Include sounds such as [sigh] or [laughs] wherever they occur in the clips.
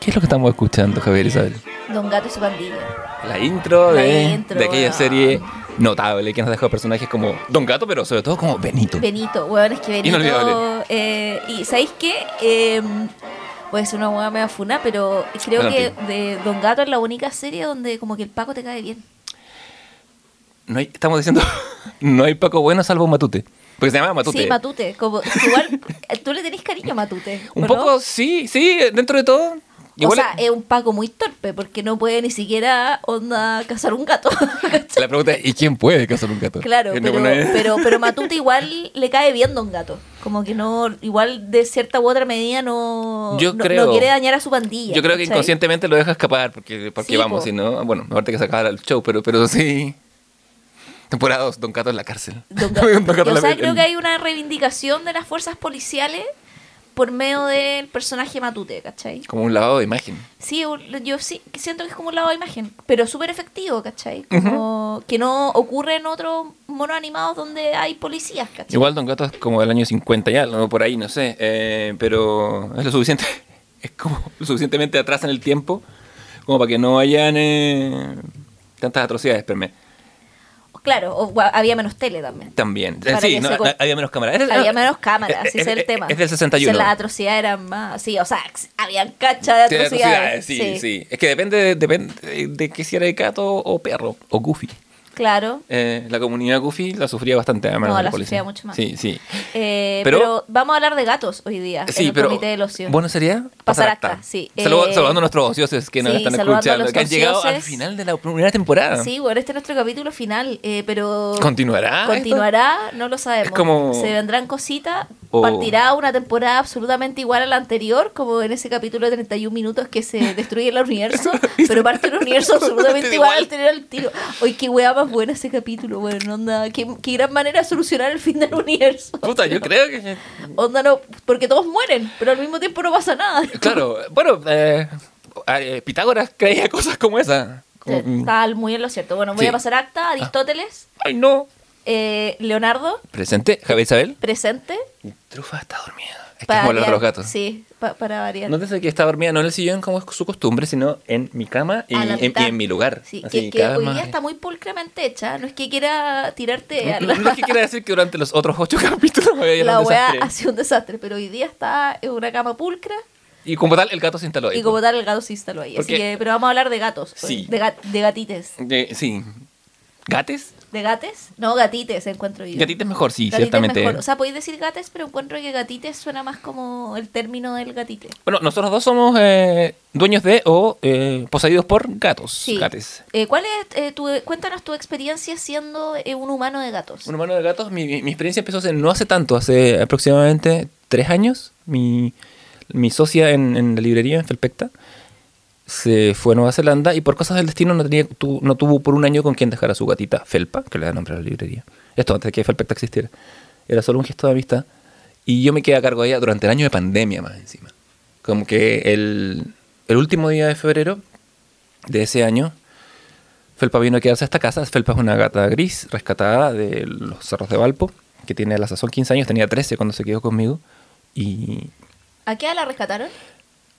¿Qué es lo que estamos escuchando, Javier Isabel? Don Gato y su pandilla. La intro, La de, intro, de aquella serie notable que nos dejó personajes como Don Gato, pero sobre todo como Benito. Benito, weón, es que Benito. Inolvidable. eh, y ¿sabéis qué? Eh, puede ser una hueá mega funa, pero creo que de Don Gato es la única serie donde como que el Paco te cae bien. No hay- estamos diciendo, [laughs] no hay Paco bueno salvo Matute. Porque se llama Matute. Sí, Matute. Como, igual, tú le tenés cariño a Matute. Un ¿o poco, no? sí, sí, dentro de todo. Igual o sea, es un Paco muy torpe porque no puede ni siquiera onda cazar un gato. [laughs] la pregunta es, ¿y quién puede cazar un gato? claro, pero, no pero, [laughs] pero Matute igual le cae bien Don Gato. Como que no, igual de cierta u otra medida no, Yo no, creo- no quiere dañar a su pandilla. Yo creo que inconscientemente lo deja escapar porque, porque Sí, vamos, po. si no, bueno, aparte que se acaba el show, pero, pero sí. Temporada 2, Don Gato en la cárcel. Don [laughs] Gato. Don Gato en o sea, creo que hay una reivindicación de las fuerzas policiales por medio del personaje Matute, ¿cachai? Como un lavado de imagen. Sí, yo sí siento que es como un lado de imagen, pero súper efectivo, ¿cachai? Como que no ocurre en otros monos animados donde hay policías, ¿cachai? Igual Don Gato es como del año 50 ya, no por ahí, no sé. eh, pero es lo suficiente, [laughs] es como lo suficientemente atrás en el tiempo como para que no hayan eh, tantas atrocidades, espérame. Claro, o había menos tele también. También. Sí, no, había menos cámaras. Había ah, menos cámaras, eh, ese es el eh, tema. Es del 61. O sea, las atrocidades eran más, sí, o sea, habían cacha de Sí, de atrocidades. atrocidades, sí, sí, Es que depende, depende de, de que si era de gato o perro o goofy. Claro. Eh, la comunidad goofy la sufría bastante, además. No, la policía. sufría mucho más. Sí, sí. Eh, pero, Pero- vamos a hablar de gatos hoy día Sí, en el pero Comité del Ocio. bueno sería Pasar acta, sí. Eh, saludando a nuestros ociosos que nos sí, están escuchando, que han llegado al final de la primera temporada. Sí, bueno, este es nuestro capítulo final, eh, pero... ¿Continuará esto? Continuará, no lo sabemos. Es como- Se vendrán cositas, O- partirá una temporada absolutamente igual a la anterior, como en ese capítulo de 31 minutos que se [laughs] destruye el universo, [laughs] pero parte un universo [laughs] absolutamente igual al tener al tiro. Oye, qué weá más buena ese capítulo, bueno, onda, qué, qué gran manera de solucionar el fin del universo. Puta, yo creo que... Onda no, porque todos mueren, pero al mismo tiempo no pasa nada. Claro, bueno, eh, eh, Pitágoras creía cosas como esa. Como- Está muy en lo cierto. Bueno, voy Sí. a pasar acta, Aristóteles, Ay, no. Eh, Leonardo, Presente, Javier Isabel. presente. Trufa está dormida. Es que para es como hablar de los variar. gatos. Sí, pa- para variar. Nótese que está dormida no en el sillón como es su costumbre, sino en mi cama y, A en, mitad. y en mi lugar. Sí, Así, que, que hoy día está muy pulcramente hecha. No es que quiera tirarte a No, la, no es que quiera decir que durante los otros ocho [laughs] capítulos me había la weá ha sido un desastre, pero hoy día está en una cama pulcra Y como tal, el gato se instaló ahí. y como tal el gato se instaló ahí. Así Porque- que, pero vamos a hablar de gatos, Sí. de, gat- de gatites. Sí. ¿Gates? ¿De gates? No, gatites encuentro yo. Gatites mejor, sí, Gatites ciertamente. mejor. O sea, podéis decir gates, pero encuentro que gatites suena más como el término del gatite. Bueno, nosotros dos somos eh, dueños de o eh, poseídos por gatos. Sí. Gates. Eh, ¿Cuál es eh, tu, cuéntanos tu experiencia siendo eh, un humano de gatos? Un humano de gatos, mi, mi- mi experiencia empezó hace, no hace tanto, hace aproximadamente tres años. Mi, mi socia en, en la librería, en Felpecta, se fue a Nueva Zelanda y por cosas del destino no, tenía, tu- no tuvo por un año con quien dejar a su gatita, Felpa, que le da nombre a la librería. Esto antes de que Felpecta existiera. Era solo un gesto de amistad. Y yo me quedé a cargo de ella durante el año de pandemia más encima. Como que el, el último día de febrero de ese año, Felpa vino a quedarse a esta casa. Felpa es una gata gris rescatada de los cerros de Valpo, que tiene a la sazón 15 años, tenía 13 cuando se quedó conmigo. Y. ¿A qué la rescataron?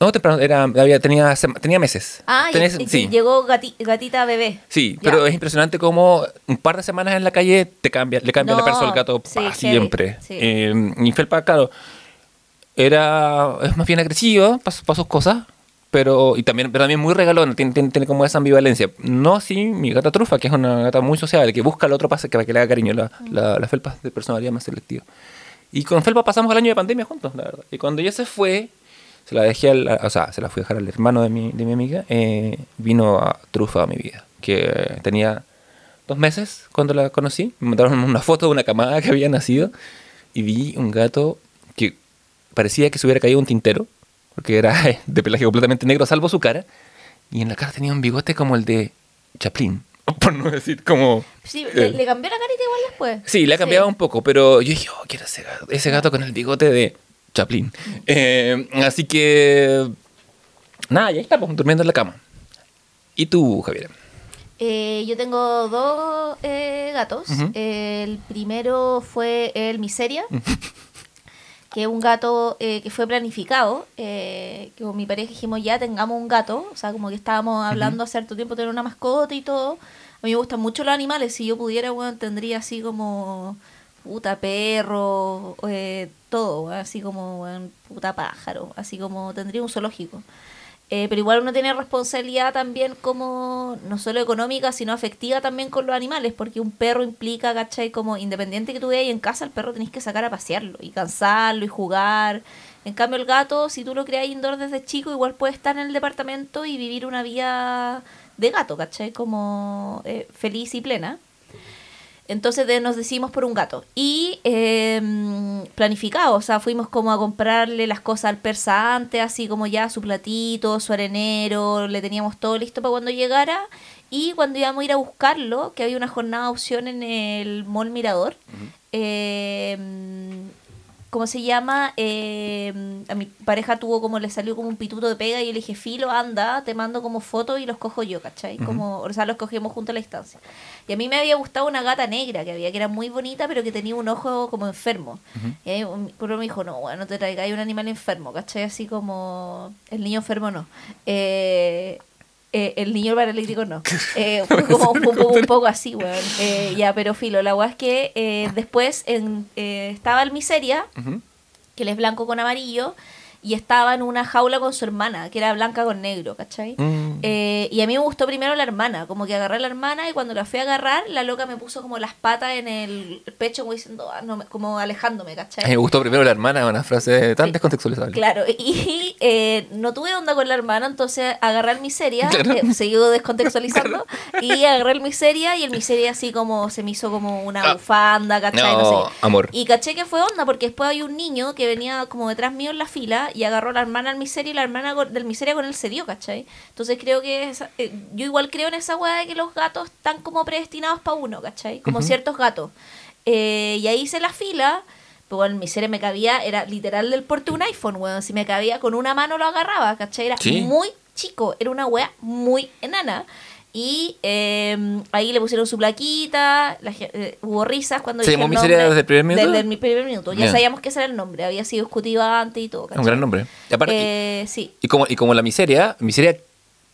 No, temprano, era, había, tenía, tenía meses. Ah, y- Tenía- y, sí. llegó gati- gatita bebé. Sí, Ya. pero es impresionante cómo un par de semanas en la calle te cambia, le cambia la No, persona al gato sí, pa, siempre. sí. Eh, y Felpa, claro, era, es más bien agresivo para sus cosas, pero, y también, pero también muy regalón, tiene, tiene, tiene como esa ambivalencia. No así mi gata trufa, que es una gata muy sociable, que busca al otro para que, para le haga cariño, la, la, la Felpa de personalidad más selectiva. Y con Felpa pasamos el año de pandemia juntos, la verdad. Y cuando ella se fue, se la dejé, al, o sea, se la fui a dejar al hermano de mi, de mi amiga, eh, vino a Trufa a mi vida, que tenía dos meses cuando la conocí. Me mandaron una foto de una camada que había nacido y vi un gato que parecía que se hubiera caído un tintero, porque era [laughs] de pelaje completamente negro, salvo su cara, y en la cara tenía un bigote como el de Chaplin, [laughs] por no decir como... Sí, le, le cambió la carita igual después. Sí, le ha cambiado un poco, pero yo dije, oh, quiero ese gato, ese gato con el bigote de Chaplin. Eh, así que Nada, ya está, pues, durmiendo en la cama. ¿Y tú, Javier? Eh, yo tengo dos eh, gatos. El primero fue el Miseria, que es un gato eh, que fue planificado. que con mi pareja dijimos ya tengamos un gato. O sea, como que estábamos hablando hace harto tiempo de tener una mascota y todo. A mí me gustan mucho los animales. Si yo pudiera, bueno, tendría así como puta perro, eh, todo, así como weón, puta pájaro, así como tendría un zoológico. Eh, pero igual uno tiene responsabilidad también como, no solo económica, sino afectiva también con los animales, porque un perro implica, ¿cachai? Como independiente que tú veas en casa, el perro tenés que sacar a pasearlo y cansarlo y jugar. En cambio el gato, si tú lo creas indoor desde chico, igual puede estar en el departamento y vivir una vida de gato, ¿cachai? Como eh, feliz y plena. Entonces de- nos decidimos por un gato. Y eh, planificado, o sea, fuimos como a comprarle las cosas al persa antes, así como ya su platito, su arenero, le teníamos todo listo para cuando llegara. Y cuando íbamos a ir a buscarlo, que había una jornada de opción en el Mall Mirador, eh, ¿cómo se llama? Eh, a mi pareja tuvo como, le salió como un pituto de pega y yo le dije, filo, anda, te mando como fotos y los cojo yo, ¿cachai? Como, o sea, los cogemos juntos a la distancia. Y a mí me había gustado una gata negra que había, que era muy bonita, pero que tenía un ojo como enfermo. Y ahí uno me dijo, no, bueno, no te traigáis un animal enfermo, ¿cachai? Así como el niño enfermo no. Eh, eh, el niño paralítico no. [laughs] Eh, [laughs] fue como un, poco, un poco así, weón. Eh, ya, pero filo, la weá es que eh, después en, eh, estaba el Miseria, que él es blanco con amarillo, y estaba en una jaula con su hermana, que era blanca con negro, ¿cachai? Mm. Eh, y a mí me gustó primero la hermana, como que agarré a la hermana y cuando la fui a agarrar, la loca me puso como las patas en el pecho, como diciendo, ah, no como alejándome, ¿cachai? Me gustó primero la hermana, una frase tan Sí. descontextualizable. Claro, y eh, no tuve onda con la hermana, entonces agarré el miseria, Claro. eh, seguido descontextualizando, [laughs] y agarré el miseria y el miseria así como se me hizo como una Ah. bufanda, ¿cachai? No, No, sé. amor. Y caché que fue onda, porque después hay un niño que venía como detrás mío en la fila y agarró a la hermana al miseria y la hermana del miseria con él se dio, ¿cachai? Entonces creo que eh, yo igual creo en esa weá de que los gatos están como predestinados para uno, ¿cachai? Como ciertos gatos. Eh, y ahí hice la fila. Pues bueno, el miseria me cabía, era literal del porte de un iPhone, weón. Si me cabía con una mano lo agarraba, ¿cachai? Era Sí. muy chico, era una wea muy enana. Y eh, ahí le pusieron su plaquita, la eh, hubo risas cuando ¿Se llamó Miseria nombre. desde el primer minuto? Desde el primer minuto. Ya Ya. sabíamos que ese era el nombre, había sido discutido antes y todo, ¿cachai? un gran nombre. Y, aparte- Eh, sí. y como, y como la miseria, miseria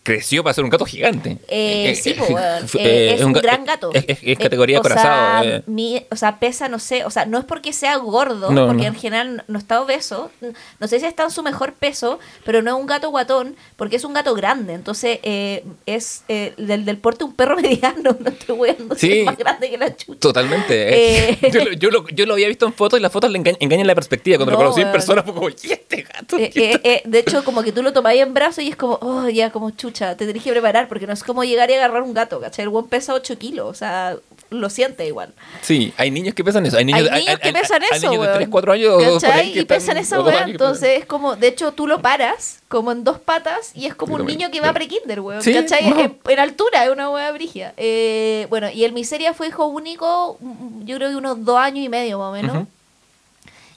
creció para ser un gato gigante. Eh, sí, pues, weón. fue- [laughs] Eh, eh, es un gran gato. Es, es- es Eh, categoría o acorazado. Sea, eh. mi- o sea, pesa, no sé, o sea, no es porque sea gordo, No, porque no. en general no está obeso. No sé si está en su mejor peso, pero no es un gato guatón, porque es un gato grande. Entonces, eh, es eh, del, del porte un perro [laughs] mediano, no estoy weando, Sí. es más grande que la chucha. Totalmente. Eh. [laughs] Yo, lo- yo, lo, yo lo había visto en fotos y las fotos le engañan, engañan la perspectiva. Cuando No, lo conocí en persona fue como, ¿y este gato? Eh, eh, eh, de hecho, como que tú lo tomáis en brazos y es como, oh, ya, como chucha, te tenés que preparar, porque no es como llegar y agarrar un gato, ¿cachai? El buen pesa 8 kilos, o sea, lo siente igual. Sí, hay niños que pesan eso. Hay niños, Hay niños que pesan hay eso, niños de weón. 3, 4 años ¿Cachai? que Y pesan esa weá, entonces es como, de hecho tú lo paras como en dos patas y es como un niño que va pre-kinder, weón, Sí, ¿cachai? En, en altura, es una weá brigia. Eh, bueno, y el Miseria fue hijo único, mm, yo creo que unos dos años y medio más o menos. Ujú.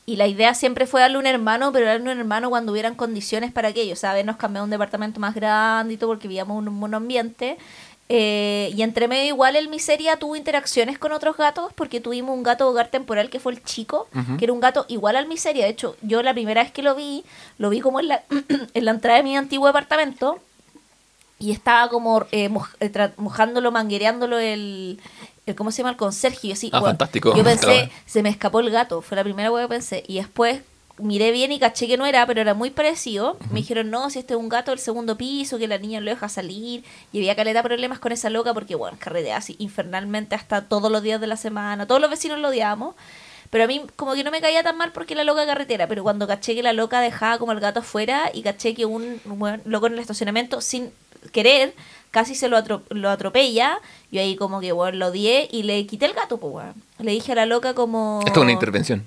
Y la idea siempre fue darle un hermano, pero darle un hermano cuando hubieran condiciones para aquello. O sea, habernos cambiado a un departamento más grande y todo, porque vivíamos en un monoambiente. Eh, y entre medio, igual el Miseria tuvo interacciones con otros gatos, porque tuvimos un gato de hogar temporal que fue el chico, que era un gato igual al Miseria. De hecho, yo la primera vez que lo vi, lo vi como en la, [clears throat] en la entrada de mi antiguo departamento. Y estaba como eh, moj- eh, mojándolo, manguereándolo el, el. ¿Cómo se llama? El conserje. Yo así, Ah, fantástico. Yo pensé, Claro. se me escapó el gato. Fue la primera wea que pensé. Y después miré bien y caché que no era, pero era muy parecido. Me dijeron, no, si este es un gato del segundo piso, que la niña no lo deja salir. Y había caleta problemas con esa loca porque, bueno, carretea así infernalmente hasta todos los días de la semana. Todos los vecinos lo odiamos. Pero a mí como que no me caía tan mal porque la loca carretera. Pero cuando caché que la loca dejaba como el gato afuera y caché que un weón loco en el estacionamiento sin querer casi se lo, atro- lo atropella, yo ahí como que bueno, lo odié y le quité el gato, pues weón. Le dije a la loca como... Esto es una intervención.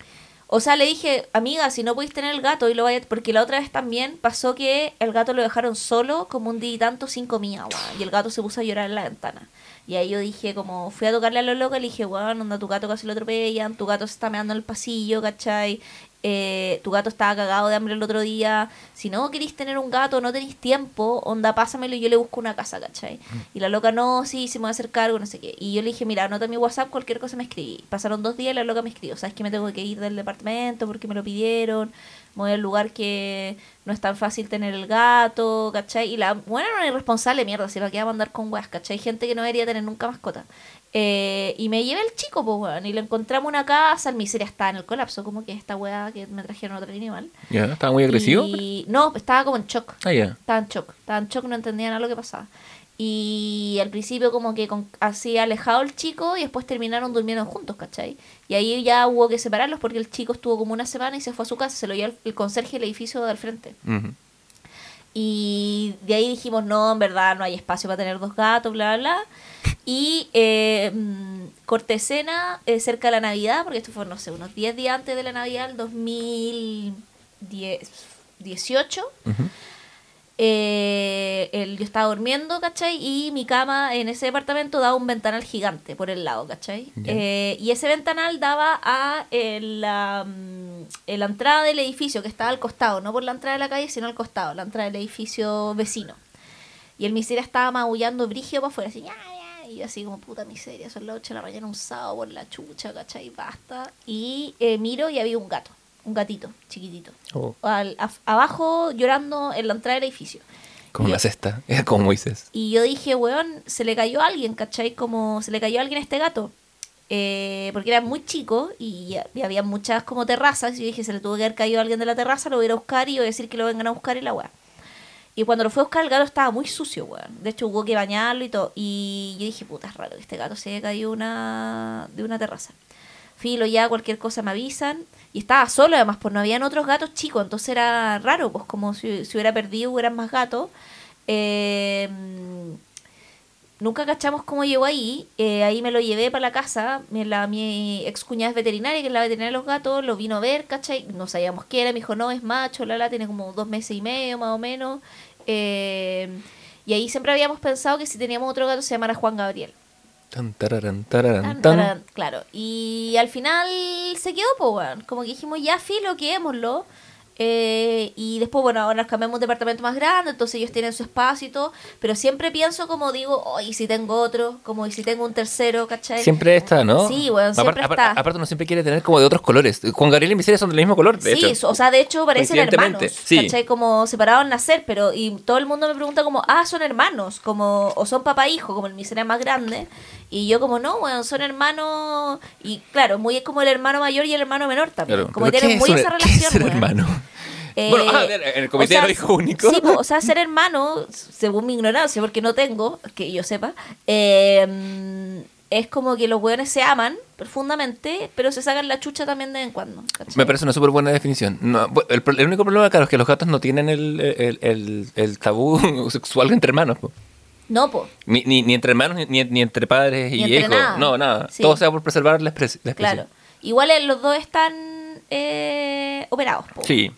O sea, le dije, amiga, si no podéis tener el gato y lo vaya... Porque la otra vez también pasó que el gato lo dejaron solo como un día y tanto sin comida, weón. Y el gato se puso a llorar en la ventana. Y ahí yo dije, como, fui a tocarle a lo loco, le dije, weón, onda, tu gato casi lo atropellan, tu gato se está meando en el pasillo, ¿cachai? Eh, tu gato estaba cagado de hambre el otro día, si no queréis tener un gato, no tenéis tiempo, onda, pásamelo y yo le busco una casa, ¿cachai? Y la loca, no, sí, sí me voy a hacer cargo, no sé qué. Y yo le dije, mira, anota mi WhatsApp, cualquier cosa me escribí. Pasaron dos días y la loca me escribió, ¿sabes que me tengo que ir del departamento porque me lo pidieron? Voy al lugar que no es tan fácil tener el gato, ¿cachai? Y la buena era una irresponsable mierda, si la quería mandar con weas, ¿cachai? Gente que no debería tener nunca mascota. Eh, y me llevé el chico, pues, weón, y le encontramos una casa, el miseria estaba en el colapso, como que esta wea que me trajeron otro animal. Ya, estaba muy agresivo. Y no, estaba como en shock. Ah, ya. Estaba en shock. Estaba en shock, no entendía nada lo que pasaba. Y al principio como que con, así alejado el chico y después terminaron durmiendo juntos, ¿cachai? Y ahí ya hubo que separarlos porque el chico estuvo como una semana y se fue a su casa, se lo llevó el, el conserje del edificio del frente. Ujú. Y de ahí dijimos, no, en verdad no hay espacio para tener dos gatos, bla, bla, bla. Y eh, mm, corte escena eh, cerca de la Navidad, porque esto fue, no sé, unos 10 días antes de la Navidad, el 2018. Ujú. Eh, el- yo estaba durmiendo, ¿cachai? Y mi cama en ese departamento daba un ventanal gigante por el lado, ¿cachai? Eh, y ese ventanal daba a eh, la, mm, la entrada del edificio que estaba al costado, no por la entrada de la calle, sino al costado, la entrada del edificio vecino. Y el miseria estaba maullando brígido para afuera, así, "Ya, ya", y así como, puta miseria, son las 8 de la mañana, un sábado por la chucha, ¿cachai? Basta. Y eh, miro y había un gato, un gatito, chiquitito. Oh, Al- abajo llorando en la entrada del edificio. como yo- cesta. [laughs] Era como Moisés. Y yo dije, weón, se le cayó a alguien, ¿cachai? Como se le cayó a alguien a este gato. Eh, porque era muy chico y, y había muchas como terrazas. Y yo dije, se le tuvo que haber caído a alguien de la terraza, lo voy a ir a buscar y voy a decir que lo vengan a buscar y la weá. Y cuando lo fue a buscar, el gato estaba muy sucio, weón. De hecho, hubo que bañarlo y todo. Y yo dije, puta, es raro que este gato se haya caído una, de una terraza. Filo, ya cualquier cosa me avisan. Y estaba solo, además, pues no habían otros gatos chicos. Entonces era raro, pues como si, si hubiera perdido, hubieran más gatos. Eh, nunca cachamos cómo llegó ahí. Eh, ahí me lo llevé para la casa. Mi, la, mi ex cuñada es veterinaria, que es la veterinaria de los gatos. Lo vino a ver, ¿cachai? No sabíamos qué era. Me dijo, no, es macho. Lala tiene como dos meses y medio, más o menos. Eh, y ahí siempre habíamos pensado que si teníamos otro gato se llamara Juan Gabriel. Tan, tararán, tararán, Tan, claro. Y al final se quedó, pues, weón. Como que dijimos, ya, filo, quedémoslo. Eh, y después, bueno, ahora nos cambiamos un departamento más grande, entonces ellos tienen su espacio y todo. Pero siempre pienso, como digo, oh, y si tengo otro, como y si tengo un tercero, ¿cachai? Siempre está, ¿no? Sí, weón, siempre aparte, está. aparte uno siempre quiere tener como de otros colores. Juan Gabriel y Miseria son del mismo color, de sí, hecho. o sea, de hecho parecen hermanos, sí. ¿cachai? Como separados al nacer, pero y todo el mundo me pregunta como, ah, son hermanos, como, o son papá e hijo, como el miseria más grande, y yo como, no, bueno, son hermanos, y claro, muy es como el hermano mayor y el hermano menor también, Claro, como tienen ¿qué muy esa qué es relación, weón. hermano? Eh, Bueno, ah, en el comité o sea, de los hijos únicos. Sí, po, o sea, ser hermano, según mi ignorancia, porque no tengo, que yo sepa, eh, es como que los weones se aman profundamente, pero se sacan la chucha también de vez en cuando. ¿cachai? Me parece una súper buena definición. No, el, único problema, claro, es que los gatos no tienen el, el, tabú [laughs] sexual entre hermanos. po. No, po. Ni, ni, ni entre hermanos, ni, ni entre padres y entre hijos. nada. No, nada. Sí. Todo sea por preservar la especie. la especie. Claro. Igual eh, los dos están eh, operados, po. Sí.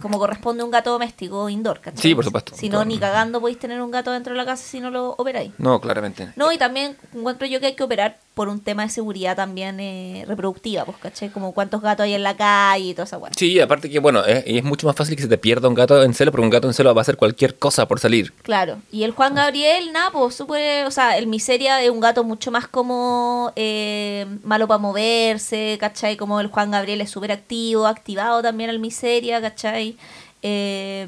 Como corresponde a un gato doméstico indoor, ¿cachai? Sí, por supuesto. Si no, ni cagando podéis tener un gato dentro de la casa si no lo operáis. No, claramente. No, y también encuentro yo que hay que operar por un tema de seguridad también eh, reproductiva, pues, ¿cachai? Como cuántos gatos hay en la calle y toda esa weá. Sí, aparte que, bueno, es, es mucho más fácil que se te pierda un gato en celo, porque un gato en celo va a hacer cualquier cosa por salir. Claro. Y el Juan Gabriel, nada, pues súper, o sea, el Miseria es un gato mucho más como eh, malo para moverse, ¿cachai? Como el Juan Gabriel es súper activo, activado también el Miseria, ¿cachai? Eh,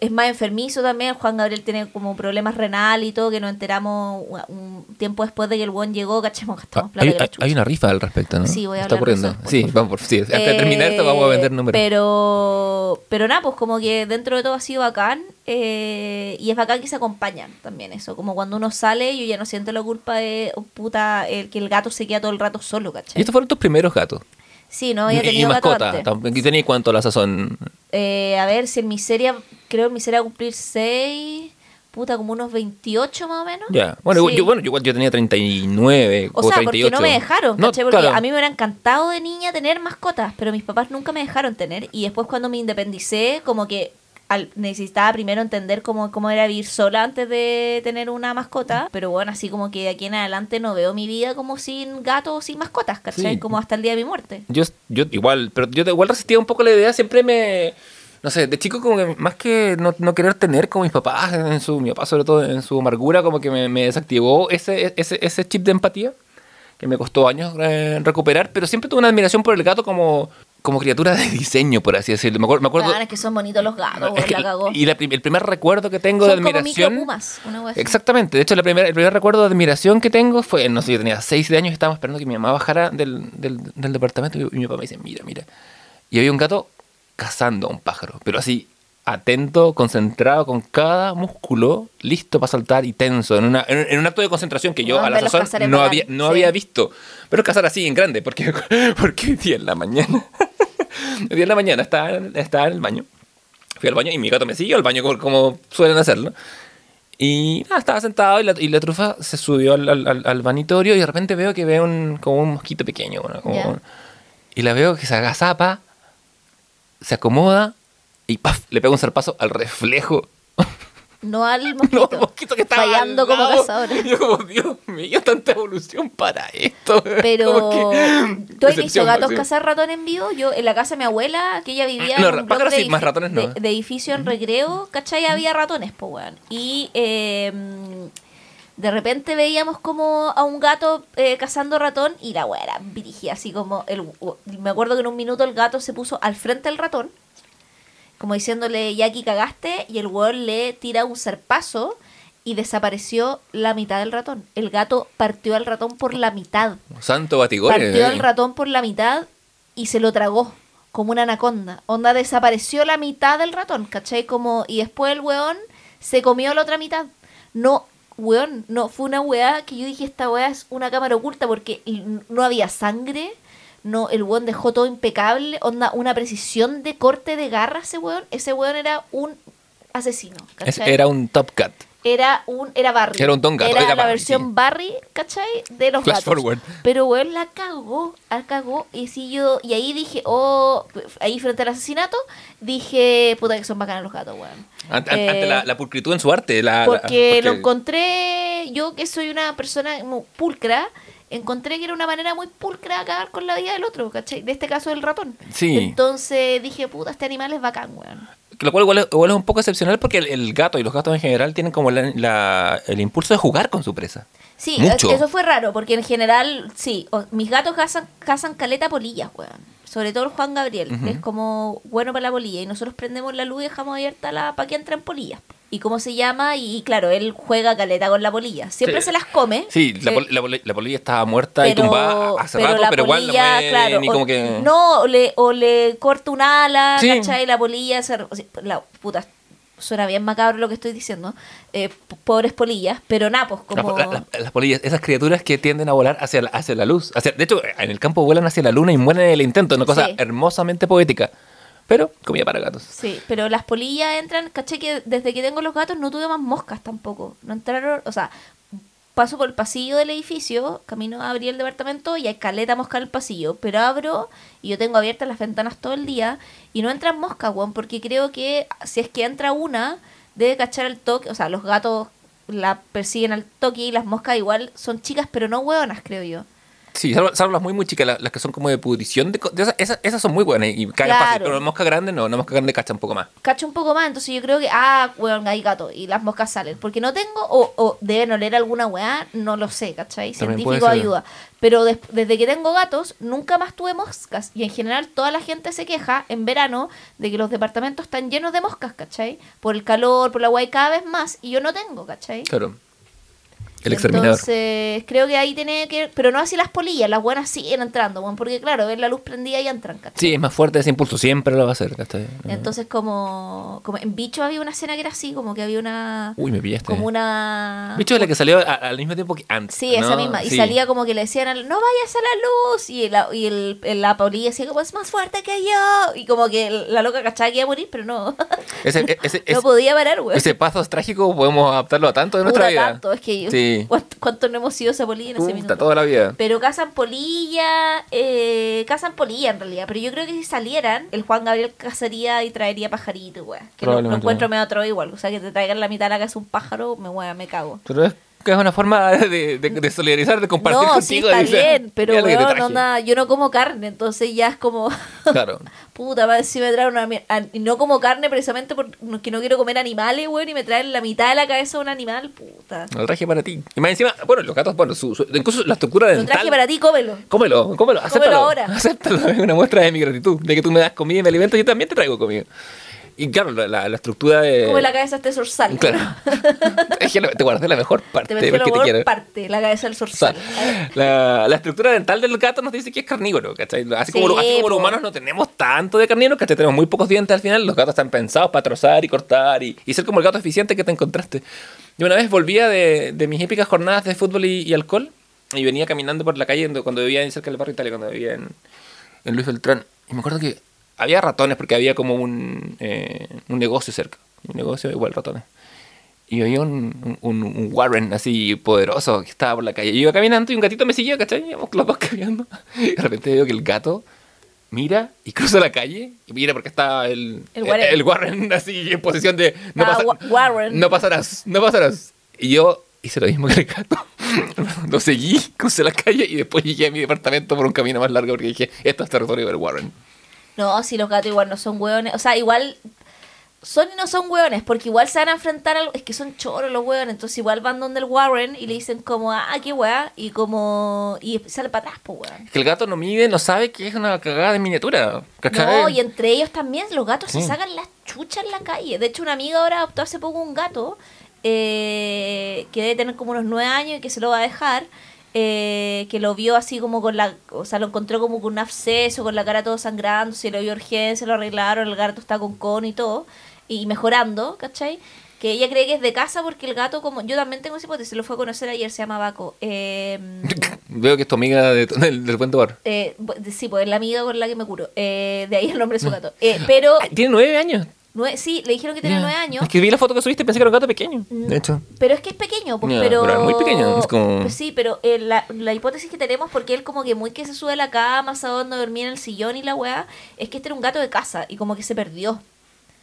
es más enfermizo también, Juan Gabriel tiene como problemas renal y todo, que nos enteramos un tiempo después de que el buen llegó, ¿cachai? Hemos gastado Ah, hay, hay- una rifa al respecto, ¿no? Sí, voy a Está ocurriendo. eso después, sí, por vamos por, sí, de terminar esto vamos a vender Eh, números. Pero, pero nada, pues como que dentro de todo ha sido bacán. eh, y es bacán que se acompañan también eso. Como cuando uno sale, yo ya no siento la culpa de, oh, puta, el que el gato se queda todo el rato solo, Y ¿cachai? estos fueron tus primeros gatos. Sí, no había y, y tenido gato mascota. ¿Y tenías cuánto la sazón? Eh, a ver, si en miseria, creo en miseria va a cumplir 6, puta, como unos 28 más o menos. Ya. Bueno, Sí. yo, bueno, yo yo tenía 39 O o, sea, 38. porque no me dejaron, No, ¿cachai? Porque claro. a mí me hubiera encantado de niña tener mascotas, pero mis papás nunca me dejaron tener. Y después cuando me independicé, como que al- necesitaba primero entender cómo, cómo era vivir sola antes de tener una mascota. Pero bueno, así como que de aquí en adelante no veo mi vida como sin gatos o sin mascotas, ¿cachai? Sí. Como hasta el día de mi muerte. Yo, yo igual, pero yo igual resistía un poco la idea, siempre me... No sé, de chico como que más que no, no querer tener como mis papás, en su, mi papá sobre todo en su amargura, como que me, me desactivó ese, ese, ese chip de empatía, que me costó años eh, recuperar, pero siempre tuve una admiración por el gato como, como criatura de diseño, por así decirlo. Me acuerdo... Me acuerdo Weón, es que son bonitos los gatos, es que- la cagó. y la el primer recuerdo que tengo de Son como admiración... micropumas, una wea así. Exactamente. De hecho, la primera, el primer recuerdo de admiración que tengo fue, no sé, yo tenía 6 de años y estábamos esperando que mi mamá bajara del, del, del departamento y, mi papá me dice, mira, mira. Y había un gato cazando a un pájaro, pero así, atento, concentrado, con cada músculo listo para saltar y tenso, en, una, en, en un acto de concentración que yo Weón, a la sazón no, había, no sí. había visto. Pero cazar así en grande, porque, [laughs] porque hoy día en la mañana, [laughs] hoy día en la mañana estaba, estaba en el baño. Fui al baño y mi gato me siguió al baño como, como suelen hacerlo. Y nada, estaba sentado y la, y la trufa se subió al, al, al- vanitorio y de repente veo que veo un, como un mosquito pequeño. bueno, como- Ya. y la veo que se agazapa, se acomoda y ¡paf! le pega un zarpazo al reflejo. No al [laughs] No, mosquito. mosquito que estaba Fallando al como lado. Y Yo como, Dios mío, tanta evolución para esto. [laughs] Pero, que- ¿tú has visto gatos cazar ratón en vivo? Yo, en la casa de mi abuela, que ella vivía No, en un bloque sí, más ratones no. De, de edificio en recreo, ¿cachai? Había ratones, po, weón. Y eh, de repente veíamos como a un gato eh, cazando ratón y la weá era dirigía así como... El, me acuerdo que en un minuto el gato se puso al frente del ratón como diciéndole, ya aquí cagaste, y el weón le tira un zarpazo y desapareció la mitad del ratón. El gato partió al ratón por la mitad. Santo batigore. Partió eh. al ratón por la mitad y se lo tragó como una anaconda. Onda desapareció la mitad del ratón, ¿cachai? Como, y después el weón se comió la otra mitad. No, weón, no, fue una weá que yo dije, esta weá es una cámara oculta porque no había sangre. No, el weón dejó todo impecable. Onda, una precisión de corte de garra ese weón. Ese weón era un asesino, era un Top Cat. Era un era Barry. Era un Don Gato, Era, era la Barry, versión sí. Barry, ¿cachai? De los Flash gatos. forward. Pero weón la cagó, la cagó. Y si yo, y ahí dije, oh, ahí frente al asesinato, dije, puta que son bacanas los gatos, weón. Ante, ante Eh, la, la pulcritud en su arte. la- la- porque, lo porque- encontré, yo que soy una persona pulcra, encontré que era una manera muy pulcra de acabar con la vida del otro, ¿cachai? De este caso del ratón. Sí. Entonces dije, puta, este animal es bacán, weón. Lo cual igual igual es un poco excepcional porque el, el gato y los gatos en general tienen como la- la- el impulso de jugar con su presa. Sí, Mucho. eso fue raro, porque en general, sí, mis gatos cazan, cazan caleta polillas, weón. Sobre todo el Juan Gabriel, Ujú. es como bueno para la polilla. Y nosotros prendemos la luz y dejamos abierta la para que entren polillas. ¿Y cómo se llama? Y, claro, él juega caleta con la polilla. Siempre Sí. se las come. Sí, la, eh, pol- la, la polilla estaba muerta y tumbada hace rato, la pero igual no polilla, muere, claro, ni o- como que... No, o le, o le corta un ala, Sí. ¿cachai? La polilla se... la puta, suena bien macabro lo que estoy diciendo. Eh, pobres polillas, pero nada, pues La- como... la- la- las polillas, esas criaturas que tienden a volar hacia la, hacia la luz. Hacia- de hecho, en el campo vuelan hacia la luna y mueren en el intento. Una cosa Sí. hermosamente poética. Pero comida para gatos. Sí, pero las polillas entran, caché que desde que tengo los gatos no tuve más moscas tampoco. No entraron, o sea, paso por el pasillo del edificio, camino a abrir el departamento y hay caleta mosca en el pasillo, pero abro y yo tengo abiertas las ventanas todo el día y no entran moscas, weón, porque creo que si es que entra una, debe cachar el toque, o sea, los gatos la persiguen al toque y las moscas igual son chicas, pero no hueonas, creo yo. Sí, salvo, las muy, muy chicas, las, las que son como de pudrición. De, de esas, esas, esas son muy buenas y cagan Claro. fácil. Pero las moscas grandes no, las moscas grandes cachan un poco más. cacho un poco más, entonces yo creo que, ah, weón, hay gato, y las moscas salen. Porque no tengo, o, o deben oler alguna weá, no lo sé, ¿cachai? También Científico ayuda. Pero des- desde que tengo gatos, nunca más tuve moscas. Y en general toda la gente se queja en verano de que los departamentos están llenos de moscas, ¿cachai? Por el calor, por la weá y cada vez más, y yo no tengo, ¿cachai? Claro. El exterminador. Entonces, creo que ahí tiene que... Pero no así las polillas, las buenas siguen entrando, weón, porque claro, ven la luz prendida y entran, ¿cachai? Sí, es más fuerte ese impulso. Siempre lo va a hacer. ¿cachai? Entonces, como, como en Bicho había una escena que era así, como que había una. Uy, me pillaste. Como una. Bicho es la que salió a- al mismo tiempo que antes. Sí, esa misma. Y Sí. salía como que le decían, al- no vayas a la luz. Y, la, y el, el- la polilla decía, como es más fuerte que yo. Y como que la loca cachaba que iba a morir, pero no. Ese, ese, [laughs] no ese- podía parar, güey. ese paso trágico podemos adaptarlo a tanto de nuestra vida. tanto, es que yo- Sí. ¿cuánto- cuánto no hemos sido esa polilla en ese Puta, minuto. toda la vida. Pero cazan polilla, eh, cazan polilla en realidad. Pero yo creo que si salieran, el Juan Gabriel cazaría y traería pajarito, weón. Que lo, lo Probablemente. encuentro medio otro igual. O sea, que te traigan la mitad de la casa un pájaro, me weón, me cago. Pero es que es una forma [laughs] de, de, de solidarizar, de compartir No, sí contigo. está dice, bien, pero "Mira lo que te weón, traje". onda, yo no como carne, entonces ya es como, [laughs] Claro. puta, más si me traen una... y no como carne precisamente porque no quiero comer animales, weón, y me traen la mitad de la cabeza de un animal, puta. Lo traje para ti. Y más encima, bueno, los gatos, bueno, su, su- incluso la estructura dental. traje para ti, cómelo. Cómelo, cómelo, acéptalo. ahora. [laughs] Acéptalo, es una muestra de mi gratitud. De que tú me das comida y me alimentas, yo también te traigo comida. Y claro, la, la, la estructura de. Come la cabeza de este zorzal. Claro. [laughs] es que te guardé la mejor parte. Te metí la te mejor parte, la cabeza del zorzal. la, la estructura dental del gato nos dice que es carnívoro, ¿cachai? Así, como, Sí, lo- así como los humanos no tenemos tanto de carnívoros, ¿cachai? Tenemos muy pocos dientes al final, los gatos están pensados para trozar y cortar y, y ser como el gato eficiente que te encontraste. Yo una vez volvía de, de mis épicas jornadas de fútbol y, y alcohol y venía caminando por la calle cuando- cuando vivía en cerca del barrio Italia, cuando vivía en, en Luis Beltrán. Y me acuerdo que había ratones porque había como un, eh, un negocio cerca. Un negocio igual ratones. Y había un, un, un Warren así poderoso que estaba por la calle. Yo iba caminando y un gatito me siguió, ¿cachai? Íbamos los dos [laughs] caminando. Y de repente veo que el gato mira y cruza la calle. Y mira porque está el, El Warren. el Warren así en posición de... No, Ah, pasa- Wa- Warren. no pasarás, no pasarás. Y yo hice lo mismo que el gato. [laughs] Lo seguí, crucé la calle y después llegué a mi departamento por un camino más largo porque dije, esto es territorio del Warren. No, si los gatos igual no son hueones. O sea, igual son y no son hueones, porque igual se van a enfrentar. Es que son choros los hueones, entonces igual van donde el Warren y le dicen como, ah, qué hueá, y como... Y sale para atrás, pues hueón. Que el gato no mide, no sabe que es una cagada de miniatura. ¿cachai? No, y entre ellos también los gatos se sacan las chuchas en la calle. De hecho, una amiga ahora adoptó hace poco un gato eh, que debe tener como unos nueve años y que se lo va a dejar. Eh, que lo vio así como con la, o sea, lo encontró como con un absceso, con la cara todo sangrando, se lo vio urgencia, lo arreglaron, el gato está con cono y todo, y mejorando, ¿cachai? Que ella cree que es de casa porque el gato, como yo también tengo esa hipótesis, lo fue a conocer ayer, se llama Baco. Eh, [laughs] Veo que es tu amiga de- del, del bar. eh, bu- sí, pues es la amiga con la que me curo. Eh, de ahí el nombre de su gato. Eh, pero Tiene nueve años. Nue- sí, le dijeron que tenía nueve años. Es que vi la foto que subiste y pensé que era un gato pequeño. De hecho. Pero es que es pequeño, pues, pero... pero es muy pequeño, es como- Pues sí, pero eh, la, la hipótesis que tenemos, porque él como que muy que se sube a la cama, sabe dónde dormía en el sillón y la weá, es que este era un gato de casa y como que se perdió.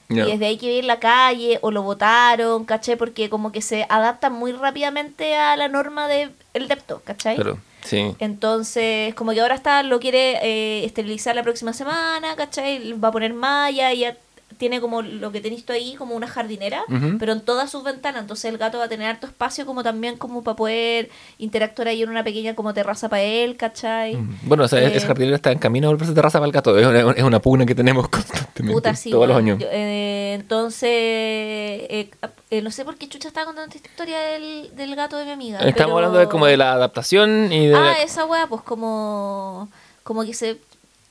Y desde ahí que vive en la calle o lo botaron, ¿cachai? Porque como que se adaptan muy rápidamente a la norma del depto, ¿cachai? Pero, sí. Entonces, como que ahora está, lo quiere eh, esterilizar la próxima semana, ¿cachai? Va a poner malla y ya tiene como lo que tenéis tú ahí, como una jardinera, pero en todas sus ventanas. Entonces el gato va a tener harto espacio como también como para poder interactuar ahí en una pequeña como terraza para él, ¿cachai? Bueno, o sea, Eh, esa jardinera está en camino a volverse terraza para el gato. Es una, es una pugna que tenemos [laughs] constantemente. Puta, sí, todos los años. Yo, eh, entonces, eh, eh, no sé por qué Chucha estaba contando esta historia del, del gato de mi amiga. Estamos pero- hablando de, como de la adaptación y de. Ah, la- esa weá, pues como, como que se...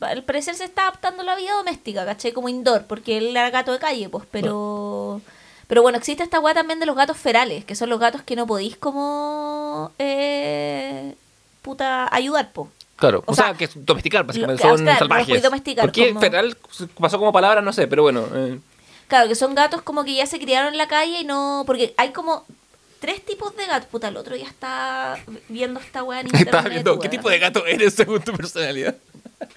Al parecer se está adaptando a la vida doméstica, ¿cachai? Como indoor, porque él era gato de calle, pues, pero... Pero bueno, existe esta weá también de los gatos ferales, que son los gatos que no podéis como... Eh, puta, ayudar, pues. Claro, o, o sea, sea, que es domesticar, básicamente lo- son claro, salvajes. domesticar, ¿Por qué como- feral pasó como palabra? No sé, pero bueno. eh, Claro, que son gatos como que ya se criaron en la calle y no... Porque hay como tres tipos de gatos. Puta, el otro ya está viendo esta weá en [laughs] internet. Estaba viendo qué tipo de gato eres según tu personalidad.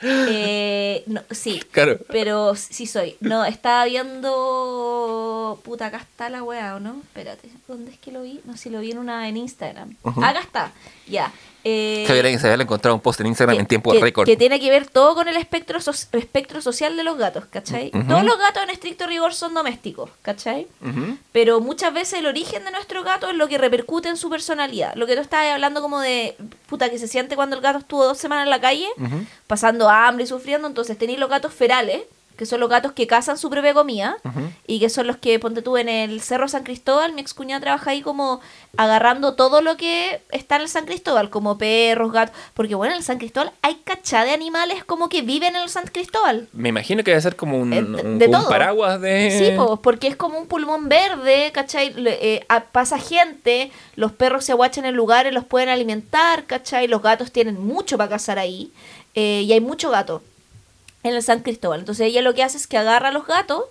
Eh, no, sí, Claro. pero sí soy. No, estaba viendo. Puta, acá está la weá, ¿o no? Espérate, ¿dónde es que lo vi? No si lo vi en una en Instagram. Ujú. Acá está, ya. Eh, Javier encontrado un post en Instagram que- en tiempo que, récord. que tiene que ver todo con el espectro, so- espectro social de los gatos, ¿cachai? Todos los gatos en estricto rigor son domésticos, ¿cachai? Pero muchas veces el origen de nuestro gato es lo que repercute en su personalidad. Lo que tú estabas hablando como de, puta, que se siente cuando el gato estuvo dos semanas en la calle, pasando hambre y sufriendo. Entonces tenéis los gatos ferales, que son los gatos que cazan su propia comida, y que son los que, ponte tú, en el Cerro San Cristóbal, mi excuñada trabaja ahí como agarrando todo lo que está en el San Cristóbal, como perros, gatos. Porque bueno, en el San Cristóbal hay cachá de animales como que viven en el San Cristóbal. Me imagino que debe ser como un, Eh, un- de- un de todo. paraguas de. Sí, porque es como un pulmón verde, ¿cachai? Eh, pasa gente, los perros se aguachan en lugares, los pueden alimentar, ¿cachai? Los gatos tienen mucho para cazar ahí, eh, y hay mucho gato en el San Cristóbal. Entonces ella lo que hace es que agarra a los gatos,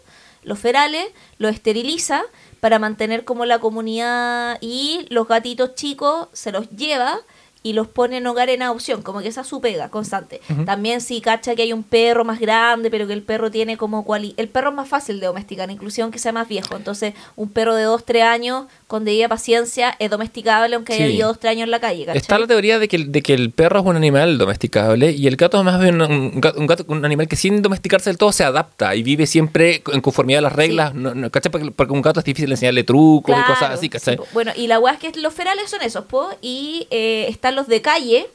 los ferales, los esteriliza para mantener como la comunidad y los gatitos chicos se los lleva y los pone en hogar en adopción, como que esa es su pega constante. También si cacha que hay un perro más grande, pero que el perro tiene como cuali... El perro es más fácil de domesticar, inclusive aunque sea más viejo. Entonces, un perro de 2, 3 años con debida paciencia es domesticable aunque haya Sí. vivido 2, 3 años en la calle, ¿cachai? Está la teoría de que, el- de que el perro es un animal domesticable y el gato es más bien un gato, un, gato- un animal que sin domesticarse del todo se adapta y vive siempre en conformidad a las reglas. No, no, ¿cachai? Porque, porque un gato es difícil enseñarle trucos y cosas así, sí, ¿cachai? bueno, y la weá es que los ferales son esos, po, y eh, están los de calle,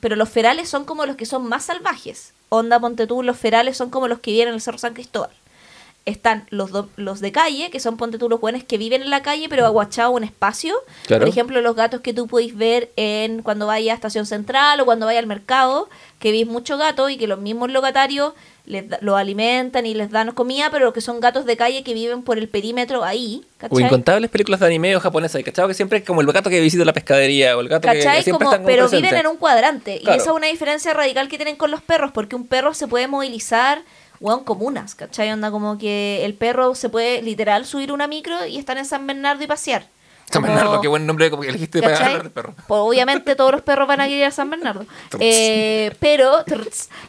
pero los ferales son como los que son más salvajes. Onda, ponte tú, los ferales son como los que viven en el Cerro San Cristóbal. Están los, do- los de calle, que son, ponte tú, los buenos que viven en la calle, pero aguachados en espacio. Claro. Por ejemplo, los gatos que tú podéis ver en cuando vaya a Estación Central o cuando vaya al mercado, que veis muchos gatos y que los mismos locatarios les da- los alimentan y les dan comida, pero que son gatos de calle que viven por el perímetro ahí. O ¿cachai? incontables películas de anime o japonesas, ¿cachai? Que siempre es como el gato que visita la pescadería o el gato que- que, ¿Cachai? siempre Como- están como pero viven en un cuadrante. Claro. Y esa es una diferencia radical que tienen con los perros, porque un perro se puede movilizar, weón, comunas, ¿cachai? Onda como que el perro se puede literal subir una micro y estar en San Bernardo y pasear. [laughs] San Como- Bernardo, qué buen nombre que elegiste para ¿Cachai? hablar de perro. Pues obviamente todos los perros van a ir a San Bernardo. Eh, pero,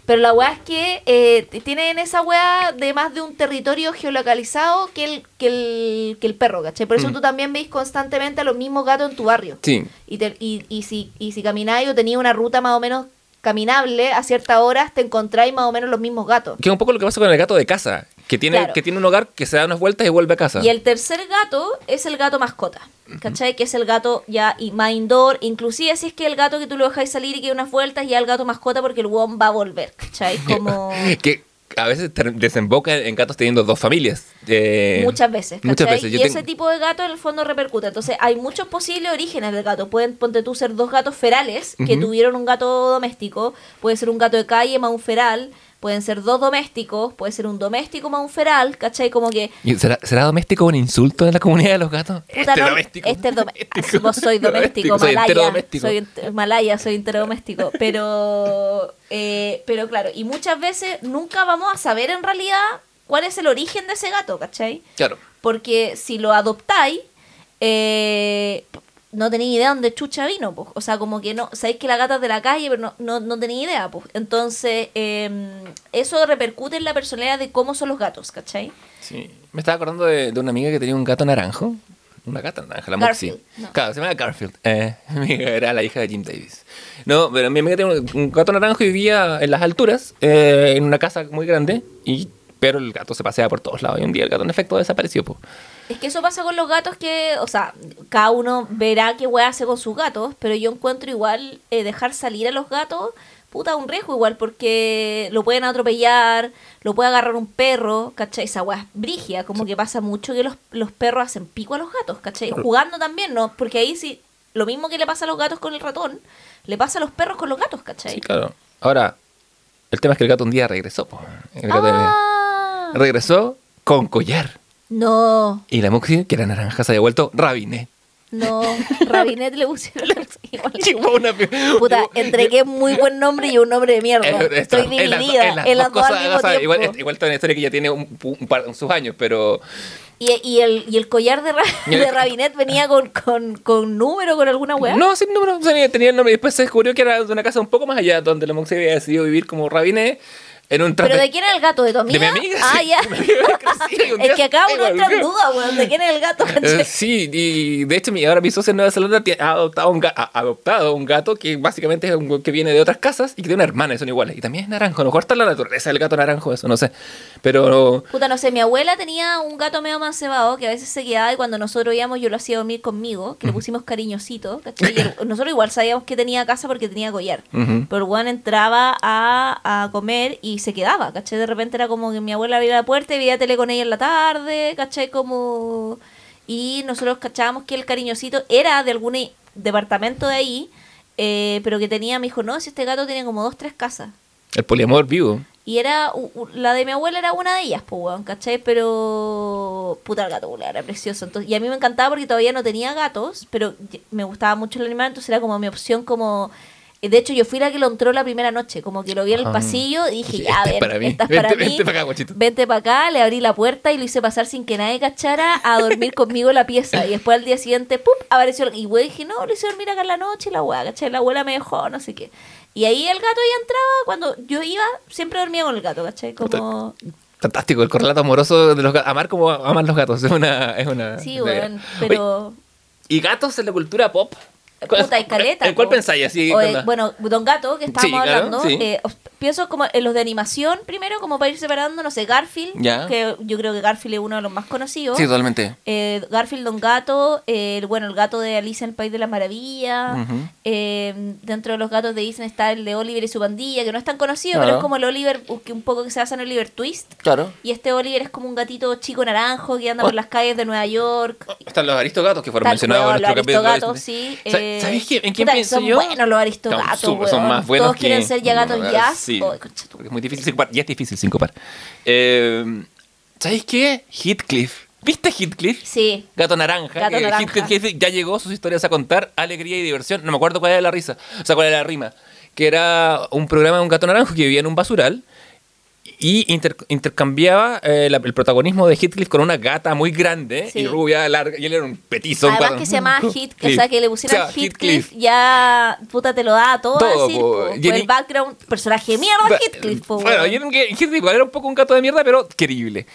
pero la weá es que eh, tienen esa weá de más de un territorio geolocalizado que el, que el, que el perro, ¿cachai? Por eso Mm. tú también veis constantemente a los mismos gatos en tu barrio. Sí. Y, te- y, y si, y si camináis o tenías una ruta más o menos caminable, a ciertas horas te encontráis más o menos los mismos gatos. Que es un poco lo que pasa con el gato de casa, que tiene, Claro. que tiene un hogar que se da unas vueltas y vuelve a casa. Y el tercer gato es el gato mascota, ¿cachai? Que es el gato ya y más indoor, inclusive si es que el gato que tú lo dejáis salir y que unas vueltas ya el gato mascota porque el huevón va a volver, ¿cachai? [laughs] Como que a veces desemboca en gatos teniendo dos familias. Eh, muchas veces, ¿cachai? Muchas veces. Y Yo ese tengo- tipo de gato en el fondo repercute. Entonces hay muchos posibles orígenes del gato. Pueden, ponte tú, ser dos gatos ferales que tuvieron un gato doméstico, puede ser un gato de calle más un feral, pueden ser dos domésticos, puede ser un doméstico más un feral, ¿cachai? Como que ¿Y ¿Será, ¿Será doméstico un insulto en la comunidad de los gatos? Puta, no, Este es [laughs] doméstico. Vos soy doméstico, Soy malaya. doméstico. Soy ent- malaya, soy entero doméstico. Pero, eh, pero claro, y muchas veces nunca vamos a saber en realidad cuál es el origen de ese gato, ¿cachai? Claro. Porque si lo adoptáis, eh, no tenéis idea dónde chucha vino, pues. O sea, como que no, sabéis que la gata es de la calle, pero no, no, no tenéis idea, pues. Entonces, eh, eso repercute en la personalidad de cómo son los gatos, ¿cachai? Sí. Me estaba acordando de, de una amiga que tenía un gato naranjo. Una gata naranja, la Moxie. Garfield, no. Claro, se llama Garfield. Eh, [laughs] era la hija de Jim Davis. No, pero mi amiga tenía un, un gato naranjo y vivía en las alturas, eh, en una casa muy grande, y, pero el gato se paseaba por todos lados. Y un día el gato en efecto desapareció. po. Es que eso pasa con los gatos que, o sea, cada uno verá qué weá hace con sus gatos, pero yo encuentro igual eh, dejar salir a los gatos, puta, un riesgo igual, porque lo pueden atropellar, lo puede agarrar un perro, ¿cachai? Esa weá es brigia, como que pasa mucho que los, los perros hacen pico a los gatos, ¿cachai? Jugando también, ¿no? Porque ahí sí, lo mismo que le pasa a los gatos con el ratón, le pasa a los perros con los gatos, ¿cachai? Sí, claro. Ahora, el tema es que el gato un día regresó. po. El gato Ah, regresó con collar. No, Y la Moxie, que era naranja, se había vuelto Rabiné. no, Rabinet le pusieron igual. Puta, entre que es muy buen nombre y un nombre de mierda. Estoy esto, en las- dividida en las dos al mismo igual, igual toda una historia que ya tiene un, un par sus años, pero Y, y el, y el collar de, Ra- de Rabinet venía con, con, con número, con alguna weá. no, sin número, sea, tenía el nombre. Y después se descubrió que era de una casa un poco más allá, donde la Moxie había decidido vivir como Rabiné en un ¿Pero de quién era el gato? ¿De tu amiga? De mi amiga, Ah, ya. [laughs] Es que acá uno entra en duda, weón, de quién es el gato. [laughs] Eh, sí, y de hecho mi, ahora mi socio en Nueva Zelanda ha adoptado, un ha adoptado un gato que básicamente es un, que viene de otras casas y que tiene una hermana y son iguales. Y también es naranjo, a lo mejor está en la naturaleza el gato naranjo, eso no sé. Pero Puta, no sé, mi abuela tenía un gato medio mancebado que a veces se quedaba y cuando nosotros íbamos yo lo hacía dormir conmigo, que le pusimos cariñosito, [laughs] nosotros igual sabíamos que tenía casa porque tenía collar. Pero el weón entraba a, a comer y se quedaba, ¿cachai? De repente era como que mi abuela abría la puerta y veía tele con ella en la tarde, ¿cachai? Como... Y nosotros cachábamos que el cariñosito era de algún departamento de ahí, eh, pero que tenía, me dijo, no, si este gato tiene como dos, tres casas. el poliamor vivo. Y era, la de mi abuela era una de ellas, pues, weón, ¿cachai? Pero, puta, el gato, era precioso. Entonces, y a mí me encantaba porque todavía no tenía gatos, pero me gustaba mucho el animal, entonces era como mi opción como De hecho, yo fui la que lo entró la primera noche, como que lo vi en el Ah. pasillo y dije, ya, "Este es ven, para mí. esta es Vente- para mí. vente para acá, guachito". Vente para acá, le abrí la puerta y lo hice pasar sin que nadie cachara a dormir conmigo en la pieza. Y después al día siguiente, ¡pum! apareció. Y güey, dije, no, lo hice dormir acá en la noche y la weá, ¿cachai? La abuela me dejó, no sé qué. Y ahí el gato ya entraba, cuando yo iba, siempre dormía con el gato, ¿cachai? Como... Fantástico, el correlato amoroso de los gatos. Amar como aman los gatos. Es una. Es una Sí, weón, pero... ¿Y gatos en la cultura pop? Puta, y caleta. ¿En cuál pensáis así? O, ¿Qué eh, bueno, Don Gato, que estábamos Sí, claro, hablando, sí. eh, pienso como en los de animación primero, como para ir separando, no sé, Garfield, Ya. que yo creo que Garfield es uno de los más conocidos. Sí, totalmente. Eh, Garfield Don Gato, eh, bueno, el gato de Alicia en el País de la Maravilla. Ujú. eh, dentro de los gatos de Disney está el de Oliver y su pandilla, que no es tan conocido, Claro. pero es como el Oliver, que un poco que se basa en Oliver Twist. Claro. Y este Oliver es como un gatito chico naranjo que anda por las calles de Nueva York. Están los aristogatos que fueron mencionados en nuestro capítulo. aristogatos, sí. Sa- eh, ¿Sabéis qué- en quién puta, pienso son yo? buenos los aristogatos, Son, son más buenos Todos que... quieren ser ya gatos No, jazz. Sí. Porque es muy difícil sincopar. Ya es difícil sincopar. Eh, ¿Sabéis qué? Heathcliff. ¿Viste Heathcliff? Sí. Gato naranja. Gato que naranja. Heathcliff ya llegó sus historias a contar, alegría y diversión. No me acuerdo cuál era la risa, o sea, cuál era la rima. Que era un programa de un gato naranjo que vivía en un basural y inter- intercambiaba eh, la- el protagonismo de Heathcliff con una gata muy grande Sí. y rubia, larga. Y él era un petizo. un Además gato- que se llama Heath, o sea, que le pusieran O sea, Heathcliff, ya, puta, te lo da todo, Todo, decir, po. po. Por Jenny- el background, personaje de mierda Ba- Heathcliff, po, Bueno, un- Heathcliff era un poco un gato de mierda, pero querible.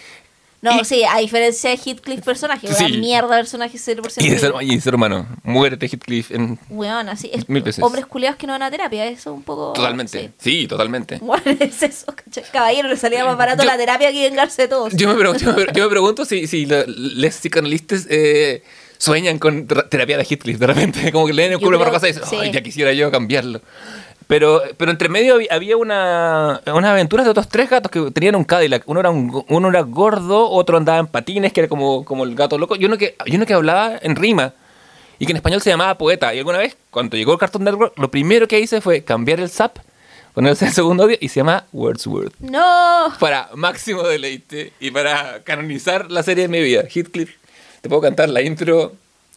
No, y- sí, a diferencia de Heathcliff personaje, Sí. weón, mierda personaje 0%. Y de ser, y de ser humano. Muérete, Heathcliff. En, Weón, así, es, Mil veces. hombres culiados que no van a terapia, eso un poco... totalmente. sí. Sí, totalmente. Bueno, [laughs] es eso. Caballero, le salía más barato Yo- la terapia que vengarse de todos. Yo me pregunto, yo me, yo me pregunto si, si la- los psicoanalistas eh, sueñan con terapia de Heathcliff de repente. [laughs] Como que leen el culo por cosa y dicen, sí. "Ay, ya quisiera yo cambiarlo. Pero, pero entre medio había- una, unas aventuras de otros tres gatos que tenían un Cadillac. Uno era, un, uno era gordo, otro andaba en patines, que era como, como el gato loco. Y uno, que, y uno que hablaba en rima. Y que en español se llamaba poeta. Y alguna vez, cuando llegó el Cartoon Network, lo primero que hice fue cambiar el zap, ponerse el segundo audio y se llama Wordsworth No, para máximo deleite y para canonizar la serie de mi vida. Heathcliff, te puedo cantar la intro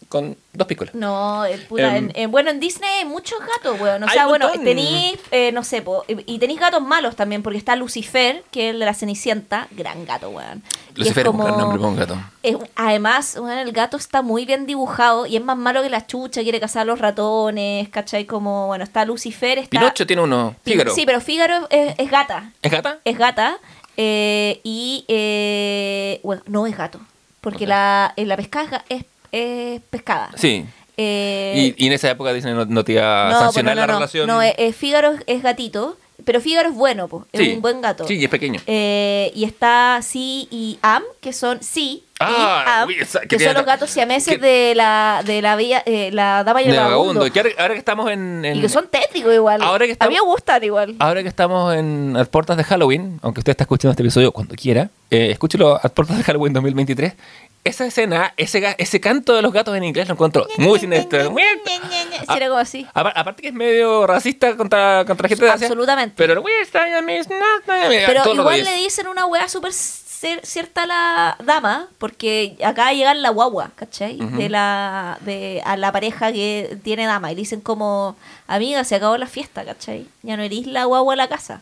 con dos pícolas. no, eh, puta, Em, en, en- bueno, en Disney hay muchos gatos, weón. O sea, bueno, tenéis, eh, no sé, po, y tenéis gatos malos también, porque está Lucifer, que es el de la Cenicienta, gran gato, weón. Lucifer es un gran nombre para un gato. es- además, weón, el gato está muy bien dibujado y es más malo que la chucha, quiere cazar a los ratones, ¿cachai? Como, bueno, está Lucifer, está... Pinocho tiene uno. Fígaro. Sí, pero Fígaro es, es gata. ¿Es gata? Es gata. eh, y. eh, bueno, no es gato. Porque Ok. la, la pescada es es, es pescada. Sí. Eh, Y, y en esa época Disney no, no te iba a no, sancionar pues no, no, la relación. No, eh, eh, Fígaro es- gatito. Pero Fígaro es bueno, pues. Es Sí. un buen gato. Sí, y es pequeño. Eh, y está Si y Am, que son Ah, y Am, uy, esa- que, que son los gatos siameses de la de la vía, eh, la dama y el vagabundo. Que ahora, ahora que estamos en, en- Y que son tétricos igual. Ahora que A estamos- mí me gustan igual. Ahora que estamos en las puertas de Halloween, aunque usted está escuchando este episodio cuando quiera, escúchelo a puertas de Halloween 2023. Esa escena, ese, ese canto de los gatos en inglés lo encuentro muy siniestro. Era como así. Apar- Aparte que es medio racista contra, contra gente de Asia. Absolutamente. Pero Pero igual le dicen una weá súper cier- cierta a la dama, porque acaba de llegar la guagua, ¿cachai? De la de a la pareja que tiene dama. Y le dicen como, amiga, se acabó la fiesta, ¿cachai? Ya no eres la guagua a la casa.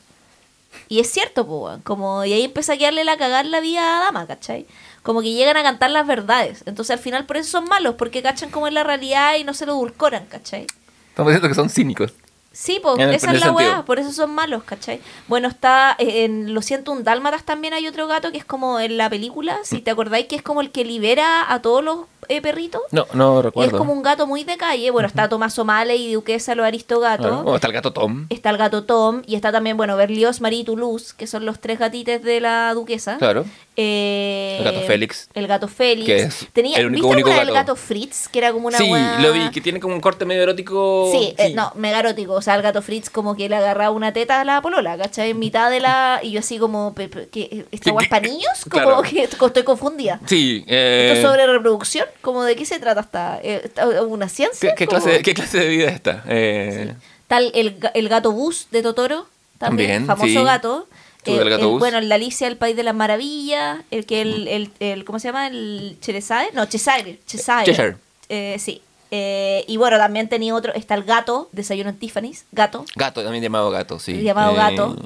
Y es cierto, pues, como, y ahí empieza a quedarle la cagar la vida a dama, ¿cachai? Como que llegan a cantar las verdades. Entonces al final por eso son malos, porque cachan como es la realidad y no se lo edulcoran, ¿cachai? Estamos diciendo que son cínicos. Sí, pues, esa es la weá, por eso son malos, ¿cachai? Bueno, está eh, en Lo siento, un Dálmatas también hay otro gato que es como en la película, Mm. si te acordáis que es como el que libera a todos los eh, perritos. No, no Y recuerdo. es como un gato muy de calle. Bueno, está Tomás O'Malley y Duquesa, los aristogatos. Claro. Oh, está el gato Tom. Está el gato Tom y está también, bueno, Berlioz, Marie y Toulouse, que son los tres gatites de la duquesa. Claro. Eh, El gato Félix. El gato Félix. Que es Tenía, el único- ¿Viste único del gato? Fritz? Que era como una sí, lo vi, que tiene como un corte medio erótico. Sí, eh, no, mega erótico. O sea, el gato Fritz como que le agarraba una teta a la polola, ¿cachai? En mitad de la... Y yo así como, ¿qué, ¿esta ¿Qué- guay es qué- para niños? [laughs] Como claro. que estoy confundida. Sí. eh, ¿Esto es sobre reproducción? ¿Como de qué se trata esta? eh, ¿Una ciencia? ¿qué, clase, de- ¿Qué clase de vida es esta? Eh, Tal el, el gato Bus de Totoro, también, También, famoso sí. gato. Tú del gato el- Bus. bueno, el de Alicia, el País de las Maravillas, el que el, el, el- ¿cómo se llama? El Cherezade, no, Cheshire, Cheshire. Cheshire. Eh, sí, Eh, y bueno, también tenía otro, está el gato, Desayuno en Tiffany's, gato, Gato, también llamado gato, sí. llamado Eh, gato.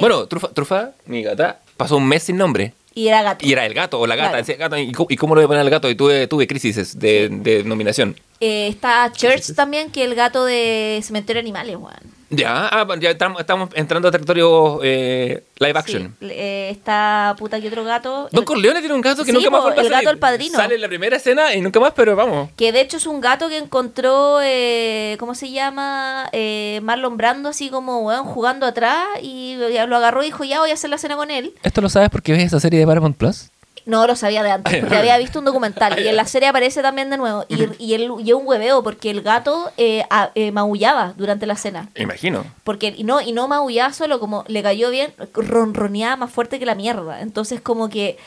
Bueno, Trufa, Trufa, mi gata, pasó un mes sin nombre. y era gato. Y era el gato o la gata. Claro. gato, ¿y, cómo, y cómo lo voy a poner al gato? Y tuve, tuve crisis de, de nominación. Eh, está Church también, que es el gato de Cementerio de Animales, weón. Ya, ah, ya estamos, estamos entrando a territorio eh, live action. Sí, eh, está puta que otro gato. Don El- Corleone tiene un gato que Sí, nunca más a el gato padrino. Sale en la primera escena y nunca más, pero vamos. Que de hecho es un gato que encontró, eh, ¿cómo se llama? Eh, Marlon Brando, así como, weón, jugando atrás y ya lo agarró y dijo, ya voy a hacer la cena con él. ¿Esto lo sabes porque ves esa serie de Paramount Plus? No lo sabía de antes, porque [laughs] había visto un documental y en la [laughs] serie aparece también de nuevo. Y, y, él, y un hueveo porque el gato eh, a- eh, maullaba durante la cena. Imagino. Porque y no, y no maullaba solo, como le cayó bien, ronroneaba más fuerte que la mierda. Entonces como que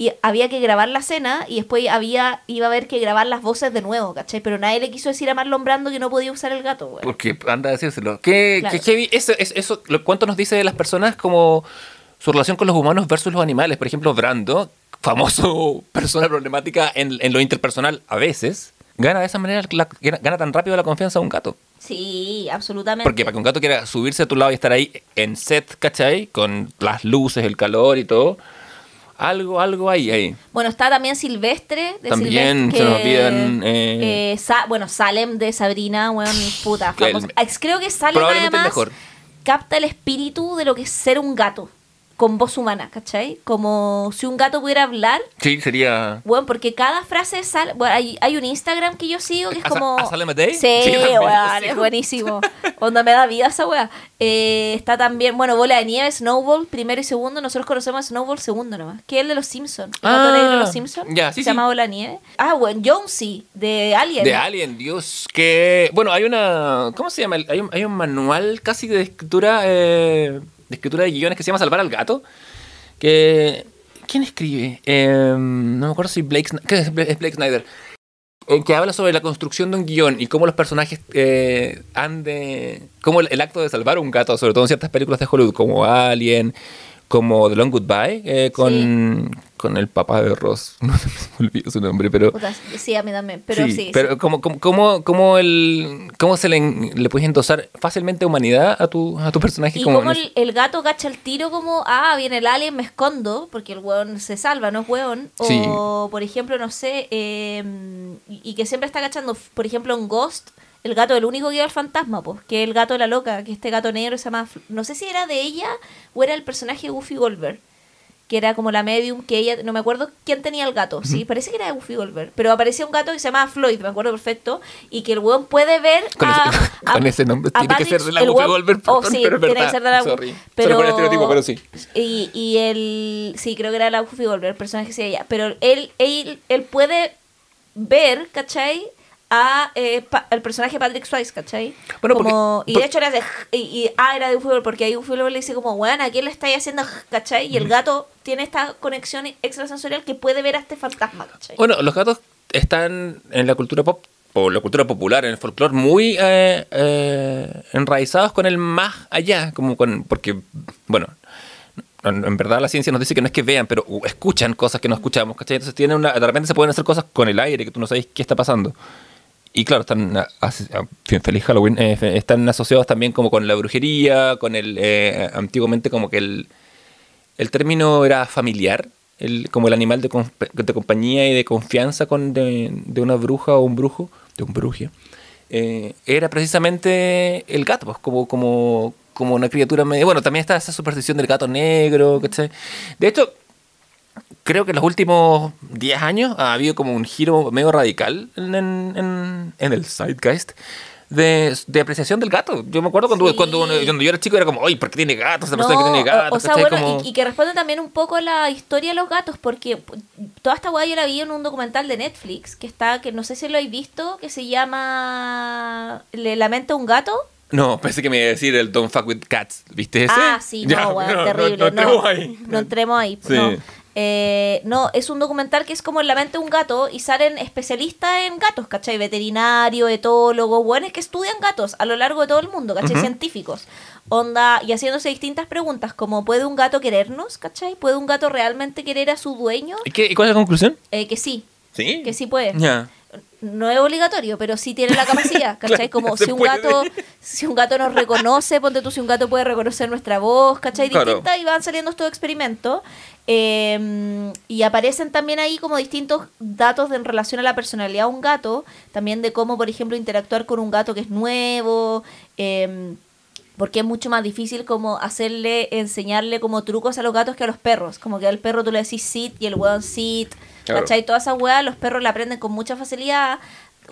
y había que grabar la cena y después había iba a haber que grabar las voces de nuevo, ¿cachai? Pero nadie le quiso decir a Marlon Brando que no podía usar el gato, güey. Porque anda a decírselo. ¿Qué, Claro. qué heavy? Eso, es- eso, ¿Cuánto nos dice de las personas como su relación con los humanos versus los animales? Por ejemplo, Brando, famoso [laughs] persona problemática en, en lo interpersonal a veces, gana de esa manera, la- gana tan rápido la confianza de un gato. Sí, absolutamente. Porque para que un gato quiera subirse a tu lado y estar ahí en set, ¿cachai? Con las luces, el calor y todo. Algo, algo hay ahí. Bueno, está también Silvestre. De También Silvestre, se nos olvidan, eh, eh, Sa- bueno, Salem de Sabrina, weón, puta, [laughs] El- Creo que Salem el además mejor. capta el espíritu de lo que es ser un gato, con voz humana, ¿cachai? Como si un gato pudiera hablar, Sí, sería... bueno, porque cada frase sale, bueno, hay, hay un Instagram que yo sigo que es ¿A Sa- como... a Day? Sí, Sí, weón, es buenísimo. Onda me da vida esa weá. Eh, está también, bueno, Bola de Nieve, Snowball, primero y segundo. Nosotros conocemos a Snowball segundo nomás. Que es el de los Simpsons. El gato Ah, negro de los Simpsons. ya, sí, Se sí. llama Bola de Nieve. Ah, bueno, Jonesy, de Alien. De Alien, Dios, que... Bueno, hay una... ¿Cómo se llama? Hay un, hay un manual casi de escritura, eh, de escritura de guiones que se llama Salvar al Gato. Que... ¿Quién escribe? Eh, no me acuerdo si Blake... Sn- ¿Qué es Bla- es Blake Snyder? Eh, que habla sobre la construcción de un guion y cómo los personajes eh, han de... Cómo el, el acto de salvar un gato, sobre todo en ciertas películas de Hollywood, como Alien, como The Long Goodbye, eh, con, con el papá de Ross. [laughs] No se me olvidó su nombre, pero... Puta, sí, a mí también. Pero sí. sí. pero ¿cómo, cómo, cómo, cómo el, cómo se le, le puedes endosar fácilmente humanidad a tu, a tu personaje? Y como en el, el gato cacha el tiro como, ah, viene el alien, me escondo, porque el hueón se salva, no es hueón. Sí. O, por ejemplo, no sé, eh, y, que siempre está cachando, por ejemplo, en Ghost, el gato, el único que iba al fantasma, pues, que es el gato de la loca, que este gato negro se llama, no sé si era de ella o era el personaje de Goofy Goldberg. Que era como la medium que ella, no me acuerdo quién tenía el gato, sí, parece que era de Goofy Goldberg, pero aparecía un gato que se llamaba Floyd, me acuerdo perfecto, y que el hueón puede ver Con a, ese- a- [laughs] con ese nombre a tiene que ser de la hueón- Goldberg, oh, sí, pero tiene verdad. que ser de la Sorry. pero, Solo por el estereotipo, pero sí. Y, y el. Sí, creo que era la Goofy Goldberg, el personaje que se ella. Pero él, él, él puede ver, ¿cachai? A, eh, al personaje Patrick Swayze, ¿cachai? Bueno, como, porque- y de hecho era de. Y, y ah, era de Goofy Goldberg, porque ahí Goofy Goldberg le dice, como, weón, ¿a quién le estáis haciendo? ¿cachai? Y el gato tiene esta conexión extrasensorial que puede ver a este fantasma, ¿cachai? Bueno, los gatos están en la cultura pop, o la cultura popular, en el folclore, muy eh, eh, enraizados con el más allá, como con, porque, bueno, en, en verdad la ciencia nos dice que no es que vean, pero uh, escuchan cosas que no escuchamos, ¿cachai? Entonces tienen una, de repente se pueden hacer cosas con el aire que tú no sabes qué está pasando. Y claro, están, feliz Halloween, eh, están asociados también como con la brujería, con el, eh, antiguamente como que el, el término era familiar, el, como el animal de, de compañía y de confianza con de, de una bruja o un brujo, de un bruje, eh, era precisamente el gato, pues, como, como, como una criatura medio... Bueno, también está esa superstición del gato negro, ¿cachai? De hecho, creo que en los últimos 10 años ha habido como un giro medio radical en, en, en- el zeitgeist de, de apreciación del gato. Yo me acuerdo cuando, Sí. cuando, cuando yo era chico era como, oye, ¿por qué tiene gatos? Persona No, que tiene gatos. O, sea, bueno, Como- y, y que responde también un poco a la historia de los gatos, porque toda esta weá yo la vi en un documental de Netflix, que está, que no sé si lo habéis visto, que se llama Le lamenta un gato. No, pensé que me iba a decir el Don't Fuck With Cats. ¿Viste ese? Ah, sí, [laughs] Ya, no, weón, no, terrible. No, no entremos ahí. no entremos ahí. Sí. No. Eh, no, es un documental que es como la mente de un gato y salen especialistas en gatos, ¿cachai? Veterinario, etólogos, buenos que estudian gatos a lo largo de todo el mundo, ¿cachai? Científicos. Onda, y haciéndose distintas preguntas, como ¿puede un gato querernos, ¿cachai? ¿Puede un gato realmente querer a su dueño? ¿Y, qué- y cuál es la conclusión? Eh, que sí, Sí. que sí puede. Ya. No es obligatorio, pero sí tiene la [laughs] capacidad, ¿cachai? Claro, Como si un puede. gato, si un gato nos reconoce, ponte tú si un gato puede reconocer nuestra voz, ¿cachai? Claro. Distinta y van saliendo estos experimentos. eh, y aparecen también ahí como distintos datos de- en relación a la personalidad de un gato, también de cómo, por ejemplo, interactuar con un gato que es nuevo, eh, porque es mucho más difícil como hacerle, enseñarle como trucos a los gatos que a los perros. Como que al perro tú le decís sit y el weón sit, Claro. ¿cachai? Todas esas weas los perros la aprenden con mucha facilidad.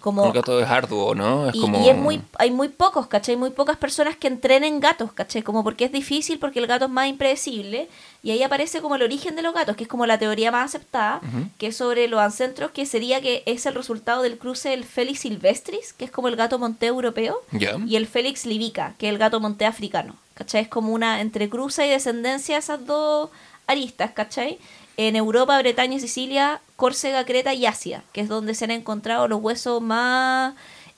Como, El gato es arduo, ¿no? Es y, como... y es muy, hay muy pocos, ¿cachai? Muy pocas personas que entrenen gatos, ¿cachai? Como porque es difícil, porque el gato es más impredecible. Y ahí aparece como el origen de los gatos, que es como la teoría más aceptada, Ujú. que es sobre los ancestros, que sería que es el resultado del cruce del Felix silvestris, que es como el gato monté europeo, Ya. y el Félix libica, que es el gato monté africano. ¿Cachai? Es como una entrecruza y descendencia de esas dos aristas, ¿cachai? En Europa, Bretaña, Sicilia, Córcega, Creta y Asia, que es donde se han encontrado los huesos más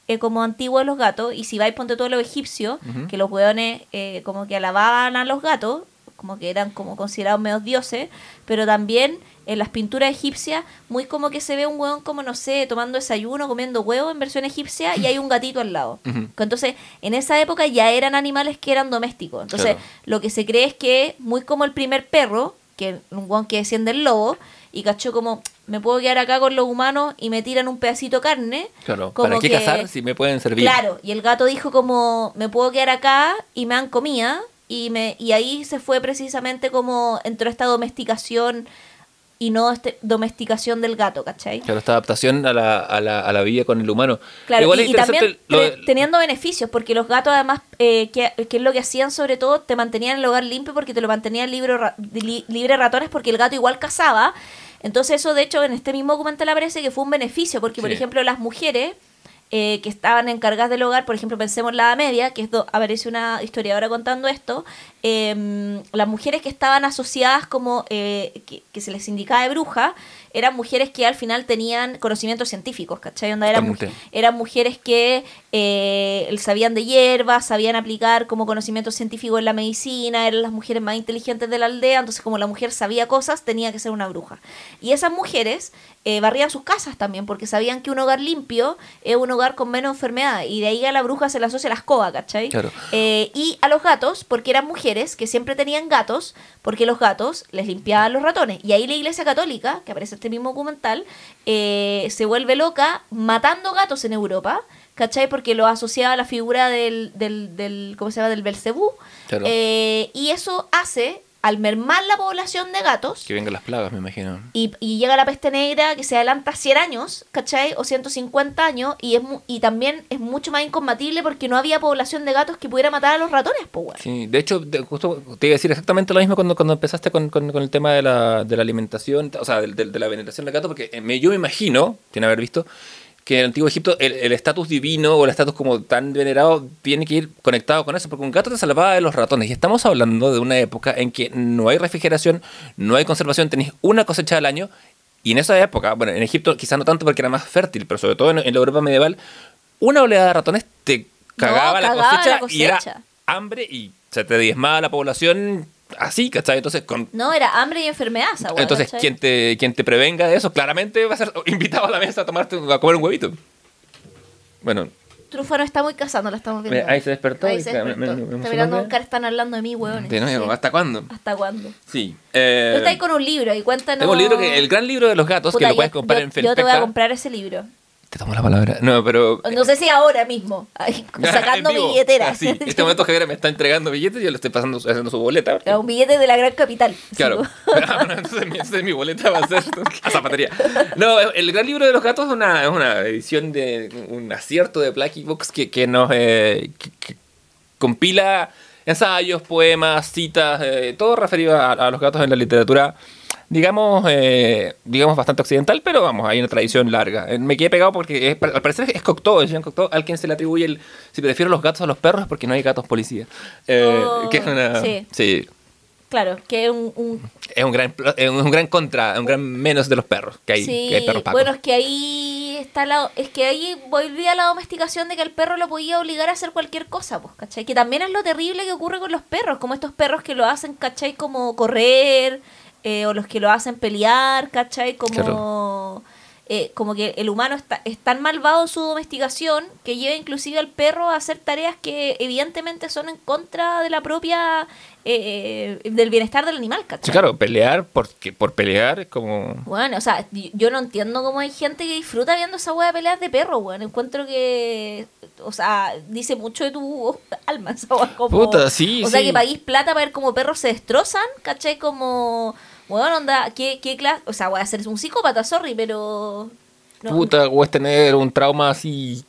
eh, como antiguos de los gatos. Y si vais, ponte todo los egipcios, Ujú. que los hueones eh, como que alababan a los gatos, como que eran como considerados medios dioses, pero también en las pinturas egipcias, muy como que se ve un hueón como, no sé, tomando desayuno, comiendo huevo en versión egipcia y hay un gatito al lado. Entonces, en esa época ya eran animales que eran domésticos. Entonces, Claro. lo que se cree es que, muy como el primer perro, que un guan que desciende del lobo, y cachó como, me puedo quedar acá con los humanos y me tiran un pedacito de carne. Claro, como ¿para qué que- cazar si me pueden servir? Claro, y el gato dijo como, me puedo quedar acá y me dan comida. Y, me, y ahí se fue precisamente como entró esta domesticación y no este, domesticación del gato, ¿cachai? Claro, esta adaptación a la, a la, a la vida con el humano. Claro, Igual y, es y interesante también lo tre- de- teniendo beneficios, porque los gatos además, eh, que, que es lo que hacían sobre todo, te mantenían el hogar limpio porque te lo mantenían libre, li- libre ratones porque el gato igual cazaba. Entonces eso de hecho en este mismo documental aparece que fue un beneficio, porque por ejemplo las mujeres eh, que estaban encargadas del hogar, por ejemplo pensemos en la Media, que es aparece una historiadora contando esto, eh, las mujeres que estaban asociadas como eh, que, que se les indicaba de bruja, eran mujeres que al final tenían conocimientos científicos, ¿cachai? Onda, eran, mujeres que eh, sabían de hierbas, sabían aplicar como conocimientos científicos en la medicina, eran las mujeres más inteligentes de la aldea, entonces como la mujer sabía cosas, tenía que ser una bruja. Y esas mujeres eh, barrían sus casas también, porque sabían que un hogar limpio es un hogar con menos enfermedad, y de ahí a la bruja se le asocia la escoba, ¿cachai? Claro. Eh, y a los gatos, porque eran mujeres que siempre tenían gatos, porque los gatos les limpiaban los ratones. Y ahí la iglesia católica, que aparece este mismo documental, eh, se vuelve loca matando gatos en Europa, ¿cachai? Porque lo asociaba a la figura del, del, del ¿cómo se llama? Del Belcebú. Claro. Eh, y eso hace, al mermar la población de gatos, Que vengan las plagas, me imagino. y, y llega la peste negra que se adelanta 100 años, ¿cachai? O 150 años, y es mu- y también es mucho más incombatible porque no había población de gatos que pudiera matar a los ratones, pues. Sí, de hecho, de- justo te iba a decir exactamente lo mismo cuando, cuando empezaste con, con- con el tema de la, de la alimentación, o sea, de, de- de la veneración del gato, porque eh, me- yo me imagino, sin haber visto, que en el antiguo Egipto el estatus divino o el estatus como tan venerado tiene que ir conectado con eso, porque un gato te salvaba de los ratones. Y estamos hablando de una época en que no hay refrigeración, no hay conservación, tenés una cosecha al año. Y en esa época, bueno, en Egipto quizás no tanto porque era más fértil, pero sobre todo en, en la Europa medieval, una oleada de ratones te cagaba, la, cagaba cosecha la y era cosecha. hambre y se te diezmaba la población así, ¿cachai? Entonces, con, No, era hambre y enfermedad esa weá, entonces ¿cachai? quien, te, quien te prevenga de eso, claramente va a ser invitado a la mesa a tomarte a comer un huevito. Bueno, Trufano está muy casando, la estamos viendo. Ahí se despertó Ahí y se me- me- despertó. me- me está mirando un cara, están hablando de mí, weones. de nuevo, Sí. ¿hasta cuándo? ¿Hasta cuándo? Sí. Tú Eh, estás ahí con un libro y cuéntanos... tengo un libro que, el gran libro de los gatos, Puta, que lo yo- puedes comprar yo- en Yo te voy a comprar ese libro. Te tomo la palabra. No, pero... No sé si ahora mismo. Ay, [laughs] sacando vivo. billetera. Así, en este momento Javier me está entregando billetes y yo le estoy pasando haciendo su boleta. Un billete de la gran capital. Claro. [laughs] Ah, bueno, entonces, mi, entonces mi boleta va a ser [laughs] a zapatería. No, el gran libro de los gatos es una, es una edición de un acierto de Blacky Books que, que nos eh, que- que compila ensayos, poemas, citas, eh, todo referido a, a los gatos en la literatura. Digamos, eh, digamos bastante occidental, pero vamos, hay una tradición larga. Eh, Me quedé pegado porque es- al parecer es Cocteau, es Jean Cocteau, al quien se le atribuye el. Si prefiero los gatos a los perros, es porque no hay gatos policía. Eh, Oh, que es una. sí. sí Claro, que es un, un- es un gran es un gran contra, un gran menos de los perros, que hay, sí, que hay perros pacos. bueno, es que ahí está la, es que ahí volvía la domesticación de que el perro lo podía obligar a hacer cualquier cosa, pues, ¿cachai? Que también es lo terrible que ocurre con los perros, como estos perros que lo hacen, ¿cachai? Como correr, eh, o los que lo hacen pelear, ¿cachai? Como... eh, como que el humano está, es tan malvado en su domesticación que lleva inclusive al perro a hacer tareas que evidentemente son en contra de la propia eh, eh, del bienestar del animal, ¿cachai? Sí, claro, pelear porque, por pelear es como... Bueno, o sea, yo no entiendo cómo hay gente que disfruta viendo esa wea de peleas de perro, weón. Encuentro que, o sea, dice mucho de tu [laughs] alma esa. Como, Puta, sí, O sea, que paguís plata para ver cómo perros se destrozan, ¿cachai? Como, bueno, onda, ¿qué, qué clase? O sea, voy a ser un psicópata, sorry, pero... no, Puta, o es tener un trauma así...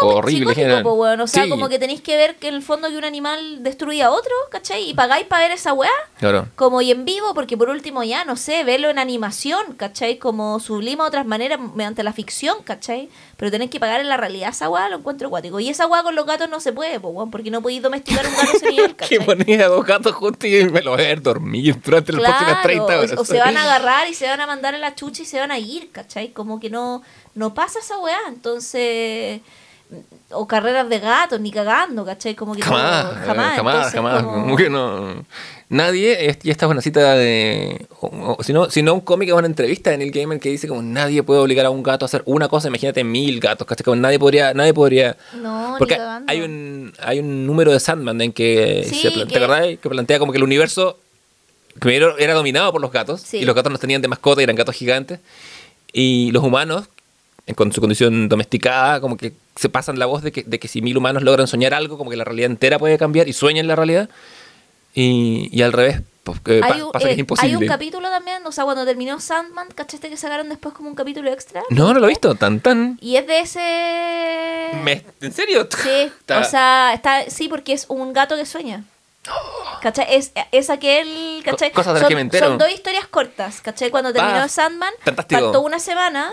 Horrible, psicótico, general. po, weón. O sea, Sí. como que tenéis que ver que en el fondo que un animal destruía a otro, ¿cachai? Y pagáis para ver esa weá. Claro. Como y en vivo, porque por último ya, no sé, verlo en animación, ¿cachai? Como sublima de otras maneras mediante la ficción, ¿cachai? Pero tenés que pagar en la realidad esa weá, lo encuentro acuático. Y esa weá con los gatos no se puede, po, weón, porque no podéis domesticar un gato ese [laughs] nivel, Que ¿cachai? ponía dos gatos juntos y me lo voy a ver dormir durante las próximas 30 Claro, horas. o, o se van a [laughs] agarrar y se van a mandar a la chucha y se van a ir, ¿cachai? Como que no, no pasa esa weá, entonces... O carreras de gatos, ni cagando, ¿cachai? Como que Jamás, no- eh, jamás, jamás, entonces jamás. como- Como que no. Nadie, y esta es una cita de. o- o si, no, si no, un cómic es una entrevista en el gamer que dice como nadie puede obligar a un gato a hacer una cosa, imagínate mil gatos, ¿cachai? Como nadie podría, nadie podría. No, ni Porque cagando. hay un, hay un número de Sandman en que Sí, se plantea, que- ¿te acordás? Que plantea como que el universo primero era dominado por los gatos Sí. y los gatos nos tenían de mascota y eran gatos gigantes y los humanos con su condición domesticada como que se pasan la voz de que, de que si mil humanos logran soñar algo como que la realidad entera puede cambiar y sueñan la realidad y, y al revés pues, que Hay un, pasa que eh, es imposible hay un capítulo también, o sea, cuando terminó Sandman, ¿cachaste que sacaron después como un capítulo extra? no no lo he visto tan tan Y es de ese... Me- ¿en serio? Sí, [laughs] Está- o sea, está, sí, porque es un gato que sueña. [gasps] ¿Cachai? Es, es aquel, ¿cachai? Co- cosas de las son, que me entero. son dos historias cortas, ¿cachai? Cuando terminó Ah, Sandman, fantástico. faltó una semana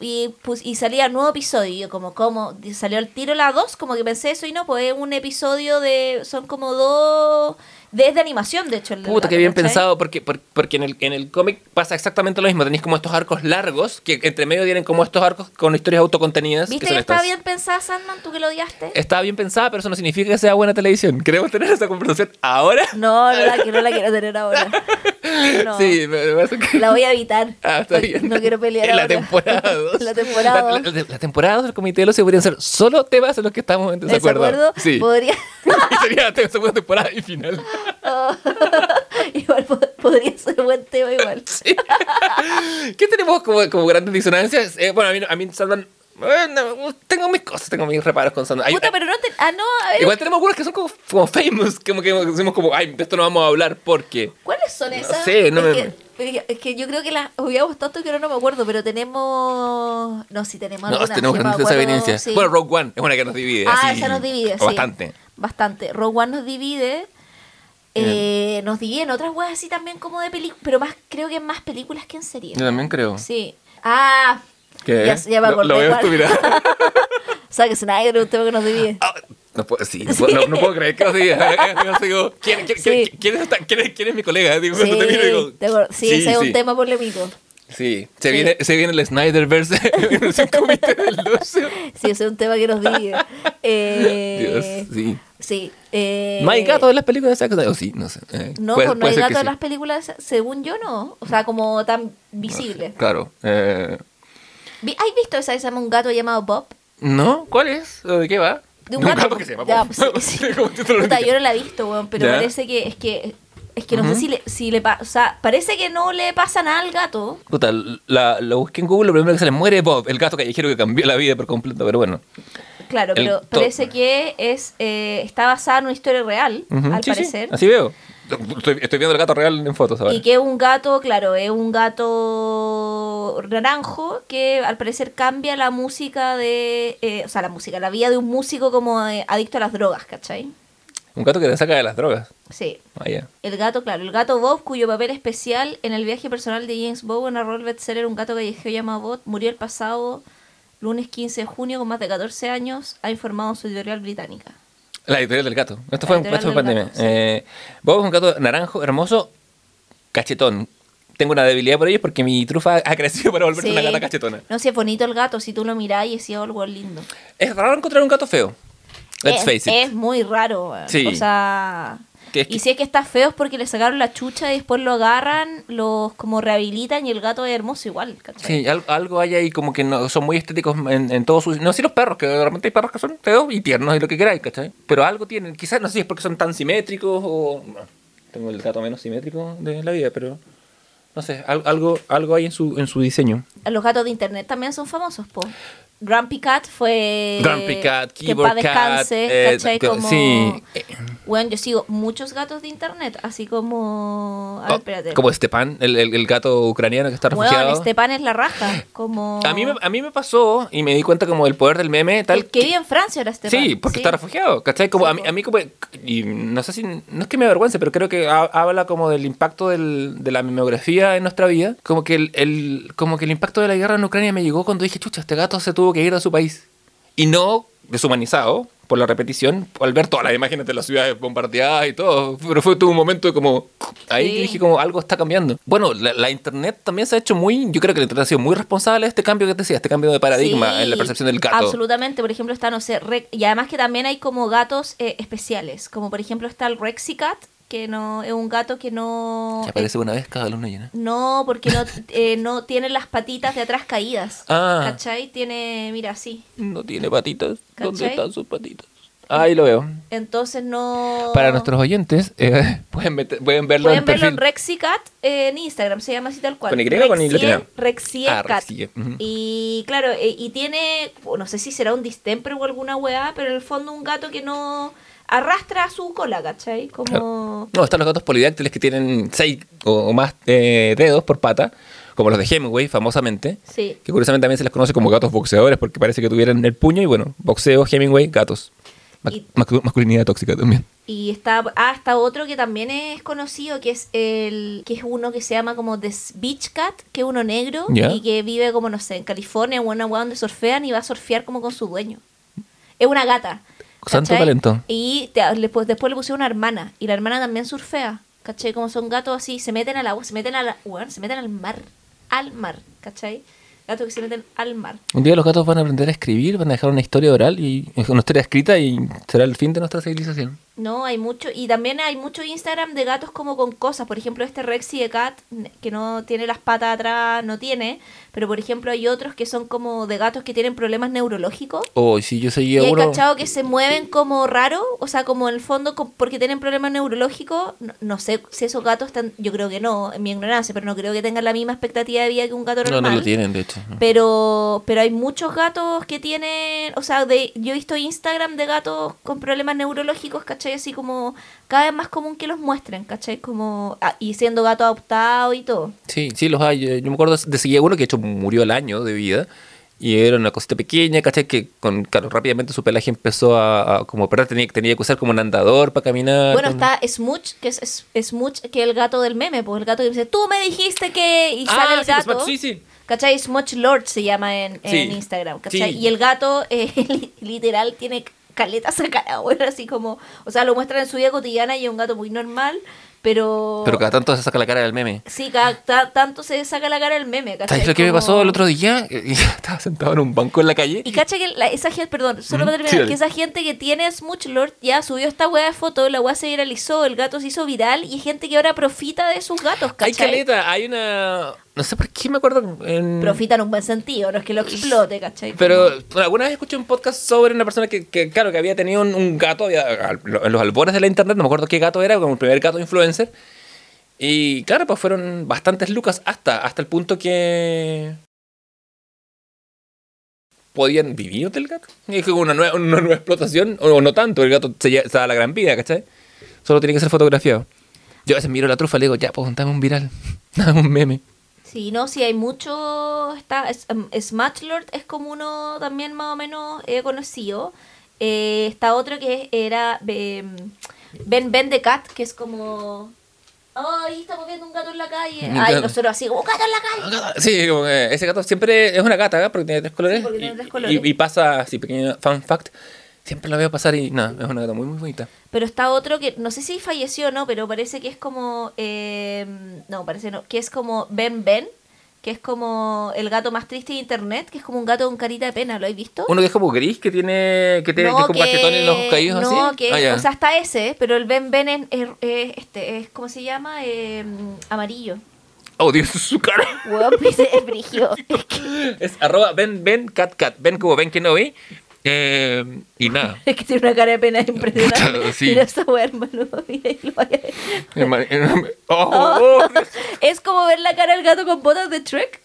y, pues, y salía nuevo episodio. Y yo como, como, salió el tiro la 2, como que pensé eso y no, pues es un episodio de, son como dos, desde animación, de hecho. el Puta, que bien ¿cachai? pensado, porque, por- porque en el, en el cómic pasa exactamente lo mismo. Tenéis como estos arcos largos, que entre medio tienen como estos arcos con historias autocontenidas. ¿Viste que estaba estas. bien pensada Sandman, tú que lo odiaste? Estaba bien pensada, pero eso no significa que sea buena televisión. ¿Queremos tener esa conversación ahora? No, no la, no la quiero tener ahora. [laughs] No. Sí, me, parece que... La voy a evitar. [laughs] Ah, está bien. No quiero pelear En la ahora. temporada 2. [laughs] La temporada La, dos. la- la temporada 2 del Comité del Ocio podrían ser solo temas en los que estamos en desacuerdo. ¿Desacuerdo? Sí. Podría, Sería la segunda temporada y final. [laughs] igual po- podría ser buen tema igual. [laughs] Sí. ¿Qué tenemos como, como grandes disonancias? Eh, bueno, a mí, a mí Sandman... bueno, tengo mis cosas, tengo mis reparos con Sandman. Puta, pero no te... Ah, no, a ver. Igual tenemos algunas que son como, como famous, como que decimos como, ay, de esto no vamos a hablar porque... ¿Cuáles son esas? sé, no es, me- que, es que yo creo que las hubiéramos tanto que ahora no me acuerdo, pero tenemos... No, sí tenemos No, tenemos grandes desavenencias. sí. Bueno, Rogue One es una que nos divide. Ah, así, esa nos divide, sí. Bastante. Bastante. Rogue One nos divide. Eh, nos en otras weas así también como de películas, pero más creo que en más películas que en series. Yo también creo. Sí. Ah, ¿Qué? ya, ya me Lo- acordé. Lo, veo en cuál. tu mirada. [laughs] o sea, que Snyder es un tema que nos divide. Ah, no, puedo, sí, no, puedo, no, no puedo creer que nos diga. [laughs] [laughs] Yo digo, ¿quién, quién, quién- Sí. quién es, quién es- quién es mi colega? Digo, Sí, cuando te miro, digo, de acuerdo. sí, ese es un tema polémico. Sí, se, Sí. Viene, se viene el Snyderverse [laughs] en comité del. Sí, ese es un tema que nos divide. Eh, Dios, sí. Sí. eh, ¿No hay gato en las películas de Zack Snyder? Sí, no sé. eh, No, puede- pues no puede hay gato en sí. las películas, según yo no. O sea, como tan visible. Claro. Eh, ¿Has visto esa que se llama un gato llamado Bob? ¿No? ¿Cuál es? ¿O ¿De qué va? De un gato. que se llama Bob. pues, sí, [laughs] sí. Puta, yo no la he visto, weón, pero Ya. parece que es que es que no sé si le, si le pasa, o sea, parece que no le pasa nada al gato. Puta, la, busqué en Google, lo primero que se le muere Bob, el gato callejero que cambió la vida por completo, pero bueno. Claro, El pero parece que es eh, está basada en una historia real, al sí, sí, parecer. así veo. Estoy, estoy viendo el gato real en fotos ahora. Y que es un gato, claro, es un gato naranjo que al parecer cambia la música de. eh, o sea, la música, la vida de un músico como eh, adicto a las drogas, ¿cachai? Un gato que te saca de las drogas. Sí. Vaya. El gato, claro, el gato Bob, cuyo papel especial en el viaje personal de James Bowen narró el bestseller Un gato callejero llamado Bob, murió el pasado lunes 15 de junio con más de 14 años, ha informado su editorial británica. La editorial del gato. Esto fue, esto fue pandemia. gato, sí. Eh, Bob es un gato naranjo, hermoso, cachetón. Tengo una debilidad por ellos porque mi trufa ha crecido para volverse Sí. una gata cachetona. No, si es bonito el gato, si tú lo mirás y oh, algo lindo. Es raro encontrar un gato feo. Let's es, face it. es muy raro. Sí. O sea, Que es que- Y si es que está feo es porque le sacaron la chucha y después lo agarran, los como rehabilitan y el gato es hermoso igual, ¿cachai? Sí, al- algo hay ahí como que no, son muy estéticos en, en todos sus... No sé los perros, que de repente hay perros que son feos y tiernos y lo que queráis, ¿cachai? Pero algo tienen, quizás no sé si es porque son tan simétricos o... no, tengo el gato menos simétrico de la vida, pero... No sé, al- algo, algo hay en su, en su diseño. Los gatos de internet también son famosos, po. Grumpy Cat fue... Grumpy Cat, que Keyboard Cat... descanse, eh, ¿cachai? que- Como... Sí. eh, Bueno, yo sigo muchos gatos de internet, así como... A ver, oh, espérate. como Stepan, el, el, el gato ucraniano que está refugiado. Bueno, este pan es la raja, como... A mí, a mí me pasó y me di cuenta como del poder del meme tal El que vive en Francia era este Sí, porque está refugiado, ¿cachai? Como Sí, a, mí, a mí como, y no sé si, no es que me avergüence, pero creo que ha- habla como del impacto del- de la memografía en nuestra vida, como que el, el- como que el impacto de la guerra en Ucrania me llegó cuando dije, chucha, este gato se tuvo que ir de su país. Y no deshumanizado por la repetición, al ver todas las imágenes de las ciudades bombardeadas y todo, pero fue todo un momento como, ahí Sí. dije como algo está cambiando. Bueno, la, la internet también se ha hecho muy, yo creo que la internet ha sido muy responsable de este cambio que te decía, este cambio de paradigma Sí, en la percepción del gato. Absolutamente, por ejemplo, está, no sé, y además que también hay como gatos eh, especiales, como por ejemplo está el Rexicat, que no es un gato que no... Que aparece una vez cada luna llena. No, porque no, eh, no tiene las patitas de atrás caídas. Ah. ¿Cachai? Tiene, mira, así. No tiene patitas. ¿Dónde están sus patitas? Ahí lo veo. Entonces no... Para nuestros oyentes, eh, [laughs] pueden, meter- pueden verlo Pueden en verlo perfil. en Rexicat eh, en Instagram, se llama así tal cual. ¿Con Y o con Y latina? Rexie Ah. Y claro, eh, y tiene, no sé si será un distemper o alguna weá, pero en el fondo un gato que no arrastra su cola, ¿cachai? Como... No, están los gatos polidáctiles que tienen seis o, más eh, dedos por pata, como los de Hemingway, famosamente. Sí. Que curiosamente también se les conoce como gatos boxeadores porque parece que tuvieran el puño y bueno, boxeo, Hemingway, gatos. Ma- Y- mascu- masculinidad tóxica también. Y está, ah, está otro que también es conocido, que es el, que es uno que se llama como The Beach Cat, que es uno negro y que vive como, no sé, en California o en una donde surfean y va a surfear como con su dueño. Es una gata. Santo talento. Y te- le- pues, después le pusieron una hermana, y la hermana también surfea, ¿cachai? Como son gatos así, se meten al agua, se meten, a la, weón, se meten al mar, al mar, ¿cachai? Gatos que se meten al mar. Un día los gatos van a aprender a escribir, van a dejar una historia oral y una historia escrita y será el fin de nuestra civilización. No, hay mucho, y también hay mucho Instagram de gatos como con cosas. Por ejemplo, este Rexy de Cat, que no tiene las patas atrás, no tiene. Pero por ejemplo, hay otros que son como de gatos que tienen problemas neurológicos. Oh, sí, yo Y seguía hay uno. cachado que se mueven como raro, o sea, como en el fondo porque tienen problemas neurológicos. No, no sé si esos gatos están, yo creo que no, en mi ignorancia, pero no creo que tengan la misma expectativa de vida que un gato No, normal. no lo tienen, de hecho. no. Pero, pero hay muchos gatos que tienen, o sea, de, yo he visto Instagram de gatos con problemas neurológicos, ¿cachai? Así como cada vez más común que los muestren, ¿cachai? Como, ah, y siendo gato adoptado y todo. Sí, sí, los hay. Yo, yo me acuerdo de seguir uno que de hecho murió el año de vida. Y era una cosita pequeña, ¿cachai? Que con, claro, rápidamente su pelaje empezó a, a como perder, tenía, tenía que usar como un andador para caminar. Bueno, con- está Smooch, que es, Smooch, que es el gato del meme, pues el gato que dice, tú me dijiste que... Y Ah, sale el sí, gato. sí, sí. ¿Cachai? Smooch Lord se llama en, en Sí. Instagram, ¿cachai? Sí. Y el gato, eh, [laughs] li- literal, tiene caleta sacada, bueno, así como... O sea, lo muestran en su vida cotidiana y es un gato muy normal, pero... Pero cada tanto se saca la cara del meme. Sí, cada ta- tanto se saca la cara el meme. ¿Sabes lo que me pasó el otro día? [laughs] Estaba sentado en un banco en la calle. Y cacha que la- esa gente, perdón, solo Mm, para terminar, que esa gente que tiene Smooch Lord ya subió esta weá de foto, la weá se viralizó, el gato se hizo viral y hay gente que ahora profita de sus gatos, Hay ¿cachai? caleta, hay una... No sé por qué me acuerdo... En... Profita en un buen sentido, no es que lo explote, ¿cachai? Pero bueno, alguna vez escuché un podcast sobre una persona que, que, claro, que había tenido un, un gato había- en los albores de la internet, no me acuerdo qué gato era, como el primer gato influencer. Y claro, pues fueron bastantes lucas hasta, hasta el punto que podían vivir del gato. Y es como una nueva, una nueva explotación, o no tanto, el gato se, se da la gran vida, ¿cachai? Solo tiene que ser fotografiado. Yo a veces miro la trufa y le digo, ya, pues dame un viral, [laughs] dame un meme. Sí, no, sí, hay mucho. Está, es- em, Smash Lord es como uno también más o menos eh, conocido. Eh, está otro que era em, Ben Ben the Cat, que es como. Ay, estamos viendo un gato en la calle. Un Ay, gato. nosotros así, un gato en la calle. Sí, como que ese gato siempre es una gata, ¿eh? porque tiene tres colores. Sí, porque tiene y, tres colores. y- y pasa, así, pequeño fun fact, siempre la veo pasar y nada, es una gata muy, muy bonita. Pero está otro que no sé si falleció o no, pero parece que es como. eh, no, parece no, que es como Ben Ben, que es como el gato más triste de internet, que es como un gato con carita de pena, ¿lo habéis visto? Uno que es como gris, que tiene, que tiene que es como en los caídos no, así. que, Ah, o sea, está ese, pero el Ben Ben es, es- es- este, es, ¿cómo se llama? Eh, amarillo. Oh, Dios, [laughs] su cara. Weón, pues, es brígido. Es que, Es arroba Ben Ben Cat Cat. Ben como Ben que no vi. Eh, y nada. [laughs] es que tiene una cara de pena impresionante. Puta, sí. Mira esa weá, hermano. [laughs] Mira, y lo vaya- Hermano, Oh, [laughs] oh. Es como ver la cara del gato con botas de Trek.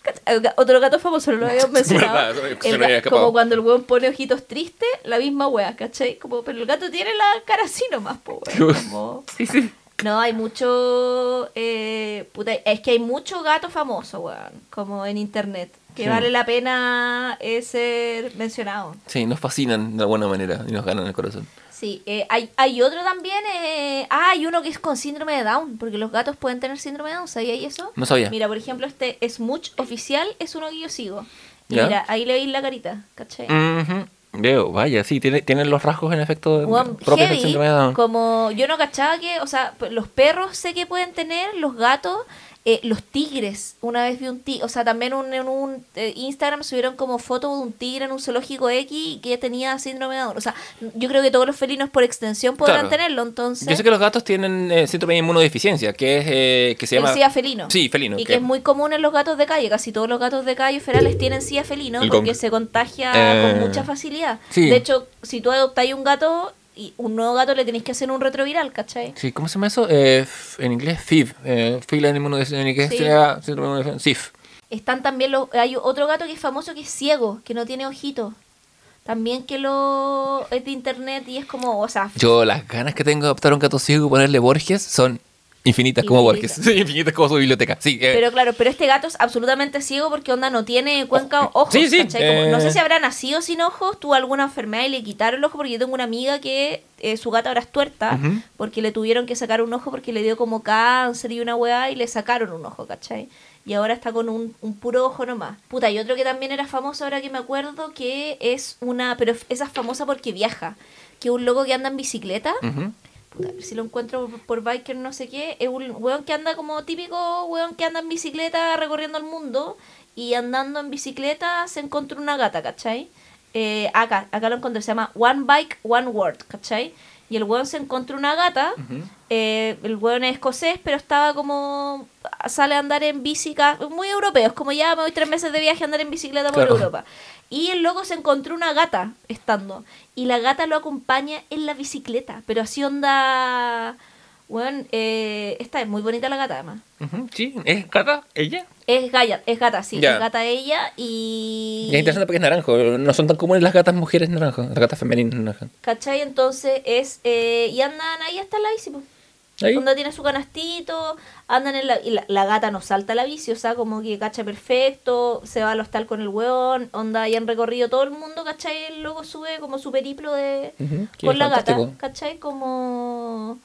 Otro gato famoso, no lo habíamos mencionado. verdad, eso se El había como cuando el weón pone ojitos tristes, la misma wea, ¿cachai? Como, pero el gato tiene la cara así nomás, po, weón. Como- Sí, sí. No, hay mucho. eh, puta, es que hay mucho gato famoso, weón. Como en internet. Que Sí. vale la pena ser mencionado. Sí, nos fascinan de alguna manera y nos ganan el corazón. Sí, eh, hay, hay otro también. eh, ah, hay uno que es con síndrome de Down. Porque los gatos pueden tener síndrome de Down. ¿Sabíais eso? No sabía. Mira, por ejemplo, este Smooch oficial es uno que yo sigo. Y ¿Ya? mira, ahí le veis la carita, ¿cachai? Ujú. Veo, vaya, sí, tiene, tienen los rasgos en efecto propios del síndrome de Down. como yo no cachaba que, o sea, los perros sé que pueden tener, los gatos, eh, los tigres. Una vez vi un tigre, o sea, también un- en un eh, Instagram subieron como fotos de un tigre en un zoológico X que tenía síndrome de Down. O sea, yo creo que todos los felinos por extensión podrán Claro. tenerlo, entonces. Yo sé que los gatos tienen eh, síndrome de inmunodeficiencia, que es eh, que se el llama SIDA felino. Sí, felino. Y que es muy común en los gatos de calle. Casi todos los gatos de calle ferales tienen SIDA felino El porque con- se contagia Eh, con mucha facilidad. sí. De hecho, si tú adoptáis un gato y un nuevo gato le tenéis que hacer un retroviral, ¿cachai? Sí, ¿cómo se llama eso? Eh, en inglés, FIV. Eh, fila de inmunodeficiencia. ¿Qué Sí. síndrome? SIF. Están también los. Hay otro gato que es famoso que es ciego, que no tiene ojitos. También que lo es de internet y es como, o sea, Yo, las ganas que tengo de adoptar un gato ciego y ponerle Borges son infinitas como Borges. Infinitas. [laughs] Sí, infinitas como su biblioteca. Sí, eh, Pero claro, pero este gato es absolutamente ciego porque onda no tiene cuenca ojos. Sí, sí, ¿cachai? Como- no eh. sé si habrá nacido sin ojos, tuvo alguna enfermedad y le quitaron el ojo porque yo tengo una amiga que eh, su gata ahora es tuerta porque le tuvieron que sacar un ojo porque le dio como cáncer y una weá y le sacaron un ojo, ¿cachai? Y ahora está con un, un puro ojo nomás. Puta, y otro que también era famoso ahora que me acuerdo que es una, pero esa es famosa porque viaja, que un loco que anda en bicicleta. Puta, a ver si lo encuentro por, por biker no sé qué. Es un weón que anda como típico weón que anda en bicicleta recorriendo el mundo. Y andando en bicicleta se encontró una gata, ¿cachai? Eh, acá, acá lo encontré, se llama One Bike, One Word, ¿cachai? Y el weón se encontró una gata. eh, el weón es escocés, pero estaba como. Sale a andar en bici, muy europeo. Es como ya me voy tres meses de viaje a andar en bicicleta por Claro. Europa. Y el loco se encontró una gata estando. Y la gata lo acompaña en la bicicleta. Pero así onda. Bueno, eh, esta es muy bonita la gata además. Ujú, Sí, ¿es gata? ¿Ella? Es gata, es gata, sí, es gata ella y... Y es interesante porque es naranjo. No son tan comunes las gatas mujeres naranjas. Las gatas femeninas naranjas. ¿Cachai? Entonces es... eh, y andan ahí hasta la bici, pues. Ahí. Onda tiene su canastito, andan en la... Y la, la gata no salta a la bici, o sea, como que cacha perfecto, se va al hostal con el weón, onda, y han recorrido todo el mundo, ¿cachai? Luego sube como su periplo de... Con la fantástico. gata, ¿cachai? Como...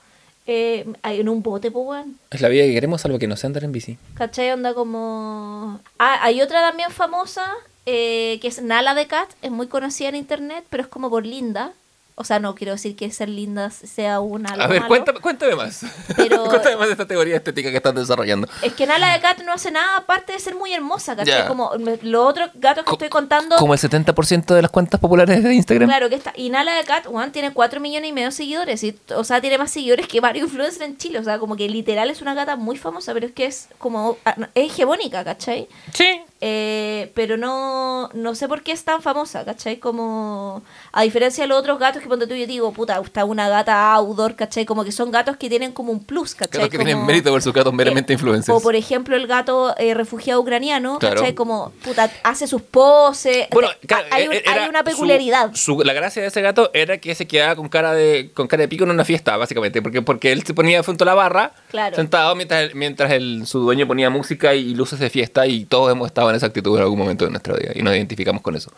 Eh, en un bote, pues, weón. Es la vida que queremos, salvo que no sea andar en bici. ¿Cachai? Onda como... Ah, hay otra también famosa, eh, que es Nala de Cat, es muy conocida en internet, pero es como por linda. O sea, no quiero decir que ser linda sea una... A ver, cuéntame, cuéntame más. Pero- [laughs] cuéntame más de esta teoría estética que estás desarrollando. Es que Nala de Cat no hace nada aparte de ser muy hermosa, ¿cachai? Como los otros gatos que Co- estoy contando... Como el 70% de las cuentas populares de Instagram. Claro que está. Y Nala de Cat, Juan, tiene 4 millones y medio de seguidores. Y, o sea, tiene más seguidores que varios influencers en Chile. O sea, como que literal es una gata muy famosa, pero es que es como. ah, Es hegemónica, ¿cachai? Sí. Eh, pero no, no sé por qué es tan famosa, ¿cachai? Como, a diferencia de los otros gatos que ponte tú, yo digo, puta, está una gata outdoor, ¿cachai? Como que son gatos que tienen como un plus, ¿cachai? Gatos que tienen Como- mérito versus gatos meramente eh, influencers. O por ejemplo el gato eh, refugiado ucraniano, Claro. ¿cachai? Como, puta, hace sus poses. Bueno, claro, hay, un- e- hay una su- peculiaridad. su- la gracia de ese gato era que se quedaba con cara de con cara de pico en una fiesta, básicamente, porque porque él se ponía frente a la barra, Claro. sentado mientras mientras el, su dueño ponía música y luces de fiesta y todos hemos estado en esa actitud en algún momento de nuestra vida y nos identificamos con eso.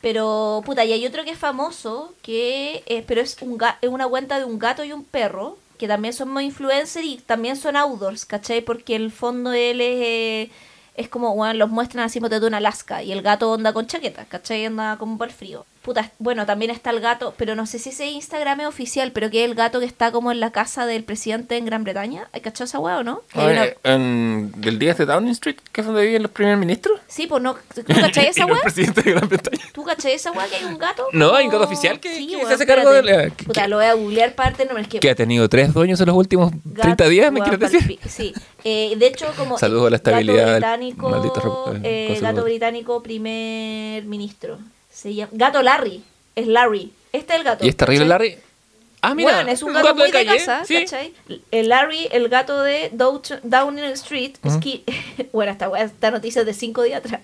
Pero, puta, y hay otro que es famoso, que pero es, un es una cuenta de un gato y un perro, que también son muy influencers y también son outdoors, ¿cachai? Porque el fondo él es, eh, es como, bueno, los muestran así de una Alaska y el gato anda con chaqueta, ¿cachai? Anda como el frío. Puta, bueno, también está el gato, pero no sé si ese Instagram es oficial, pero que es el gato que está como en la casa del presidente en Gran Bretaña. ¿Hay cachado esa weá o no? Una- en, ¿Del día de Downing Street, que es donde viven los primeros ministros? Sí, pues no. ¿Tú cachai [laughs] esa weá? presidente de Gran Bretaña. ¿Tú cachai esa weá que hay un gato? No, hay un gato oficial que- que se hace cargo de espérate. la- que- Puta, lo voy a googlear parte, no, es que. Que ha tenido tres dueños en los últimos 30 días, ¿me Gato, quieres decir? Sí. Eh, de hecho, como. Saludos a la estabilidad del Gato británico, eh, gato de- británico, primer ministro. Se llama, gato Larry. Es Larry. Este es el gato. ¿Y es terrible. Larry? Ah, mira. Bueno, es un gato, muy de, calle, casa, sí. ¿cachai? El Larry, el gato de Downing Street, es que... [laughs] Bueno, esta, esta noticia es de cinco días atrás.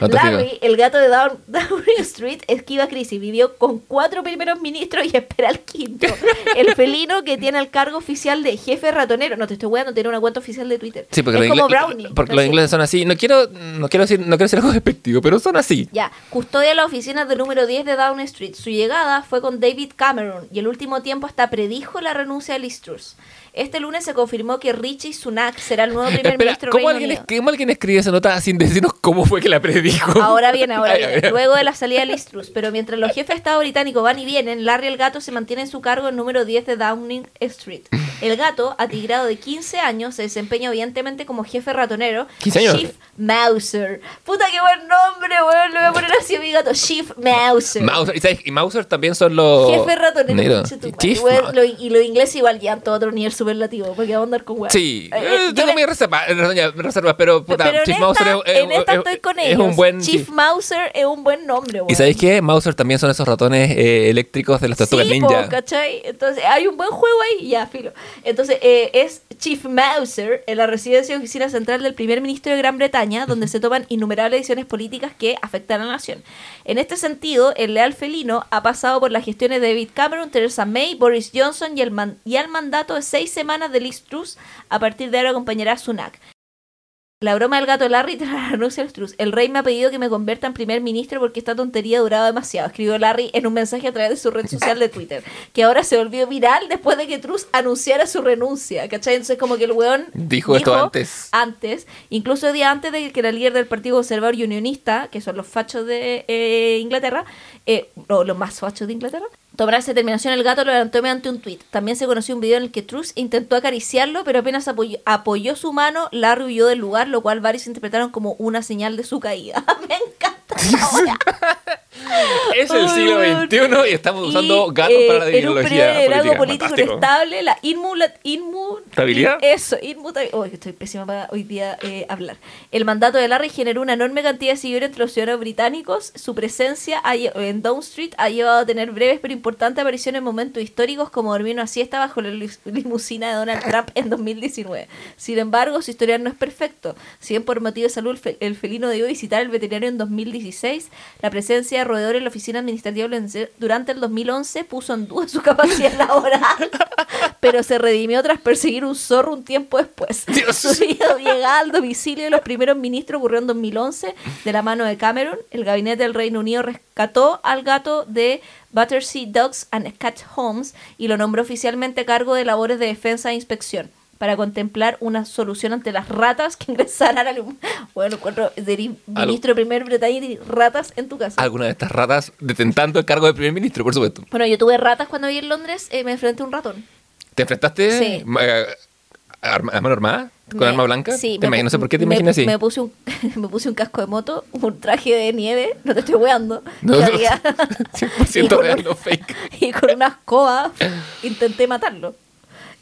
No Larry, el gato de Down- [laughs] Downing Street, esquiva crisis. Vivió con cuatro primeros ministros y espera al quinto. [laughs] El felino que tiene el cargo oficial de jefe ratonero. No te estoy weando, tiene una cuenta oficial de Twitter. Sí, porque, es los, como Brownie. porque los ingleses son así. No quiero, no quiero decir, no quiero decir algo despectivo, pero son así. Ya, custodia las oficinas del número 10 de Downing Street. Su llegada fue con David Cameron y el último tiempo hasta predijo la renuncia de Liz. Este lunes se confirmó que Richie Sunak será el nuevo primer Espera, ministro ¿cómo Reino alguien, Unido. cómo alguien escribe esa nota sin decirnos cómo fue que la predijo? Ahora viene, ahora ver. Luego de la salida de Liz Truss. Pero mientras los jefes de Estado británicos van y vienen, Larry el gato se mantiene en su cargo el número 10 de Downing Street. El gato, atigrado de 15 años, se desempeña evidentemente como jefe ratonero. 15 años. Chief Mauser. Puta, qué buen nombre, weón. Le voy a poner así a mi gato. Chief Mauser. Mauser, ¿y, sabes? y Mauser también son los... Jefe ratonero. Chief y los ingleses igual ya todo otro nivel superlativo. Porque vamos a andar con weón. Sí, Eh, tengo mis reservas, reservas, pero puta, pero Chief esta, Mauser es, es- es ellos. un buen... Chief sí. Mauser es un buen nombre, weón. ¿Y sabéis qué? Mauser también son esos ratones eh, eléctricos de las tortugas sí, ninja. po, ¿cachai? Entonces, hay un buen juego ahí, ya, filo. Entonces, eh, es Chief Mauser en la residencia y oficina central del primer ministro de Gran Bretaña, donde se toman innumerables decisiones políticas que afectan a la nación. En este sentido, el leal felino ha pasado por las gestiones de David Cameron, Theresa May, Boris Johnson y, el man- y al mandato de seis semanas de Liz Truss. A partir de ahora acompañará a Sunak. La broma del gato Larry [laughs] tras la renuncia de Truss. El rey me ha pedido que me convierta en primer ministro porque esta tontería ha durado demasiado. Escribió Larry en un mensaje a través de su red social de Twitter. [laughs] Que ahora se volvió viral después de que Truss anunciara su renuncia. ¿Cachai? Entonces como que el weón Dijo esto antes. Antes, incluso día antes de que la líder del Partido Conservador y Unionista, que son los fachos de eh, Inglaterra, eh, o los más fachos de Inglaterra, tomara esa determinación, el gato lo levantó mediante un tuit. También se conoció un video en el que Truss intentó acariciarlo, pero apenas apoyó, apoyó su mano, Larry huyó del lugar, lo cual varios interpretaron como una señal de su caída. [laughs] Me encanta esa [laughs] wea. Es el siglo. XXI y estamos usando gatos eh, para la periodo ideología política. político inestable, la inmula, inmu- ¿Estabilidad? Eso, inmutabilidad. Estoy pésima para hoy día eh, hablar. El mandato de Larry generó una enorme cantidad de seguidores entre los ciudadanos británicos. Su presencia en Down Street ha llevado a tener breves pero importantes apariciones en momentos históricos, como dormir una siesta bajo la limusina de Donald Trump en 2019. Sin embargo, su historial no es perfecto. Si bien por motivo de salud el fe- el felino debió visitar al veterinario en 2016, la presencia de roedores en la oficina administrativa durante el 2011 puso en duda su [laughs] capacidad laboral, pero se redimió tras perseguir un zorro un tiempo después. [laughs] Dios. Su llegada al domicilio de los primeros ministros ocurrió en 2011 de la mano de Cameron. El gabinete del Reino Unido rescató al gato de Battersea Dogs and Cat Homes y lo nombró oficialmente a cargo de labores de defensa e inspección para contemplar una solución ante las ratas que ingresaran al... Bueno, cuatro ministro de primer Bretaña y ratas en tu casa. Alguna de estas ratas detentando el cargo de primer ministro, por supuesto. Bueno, yo tuve ratas cuando viví en Londres, eh, me enfrenté a un ratón. ¿Te enfrentaste Sí. eh, arma- a mano armada? ¿Con Me- arma blanca? Sí. Te me no sé por qué te me- imaginas así. Me puse, un, [laughs] me puse un casco de moto, un traje de nieve, no te estoy weando. No, no, había- [laughs] 100% [laughs] y con real, no fake. y con una escoba intenté matarlo.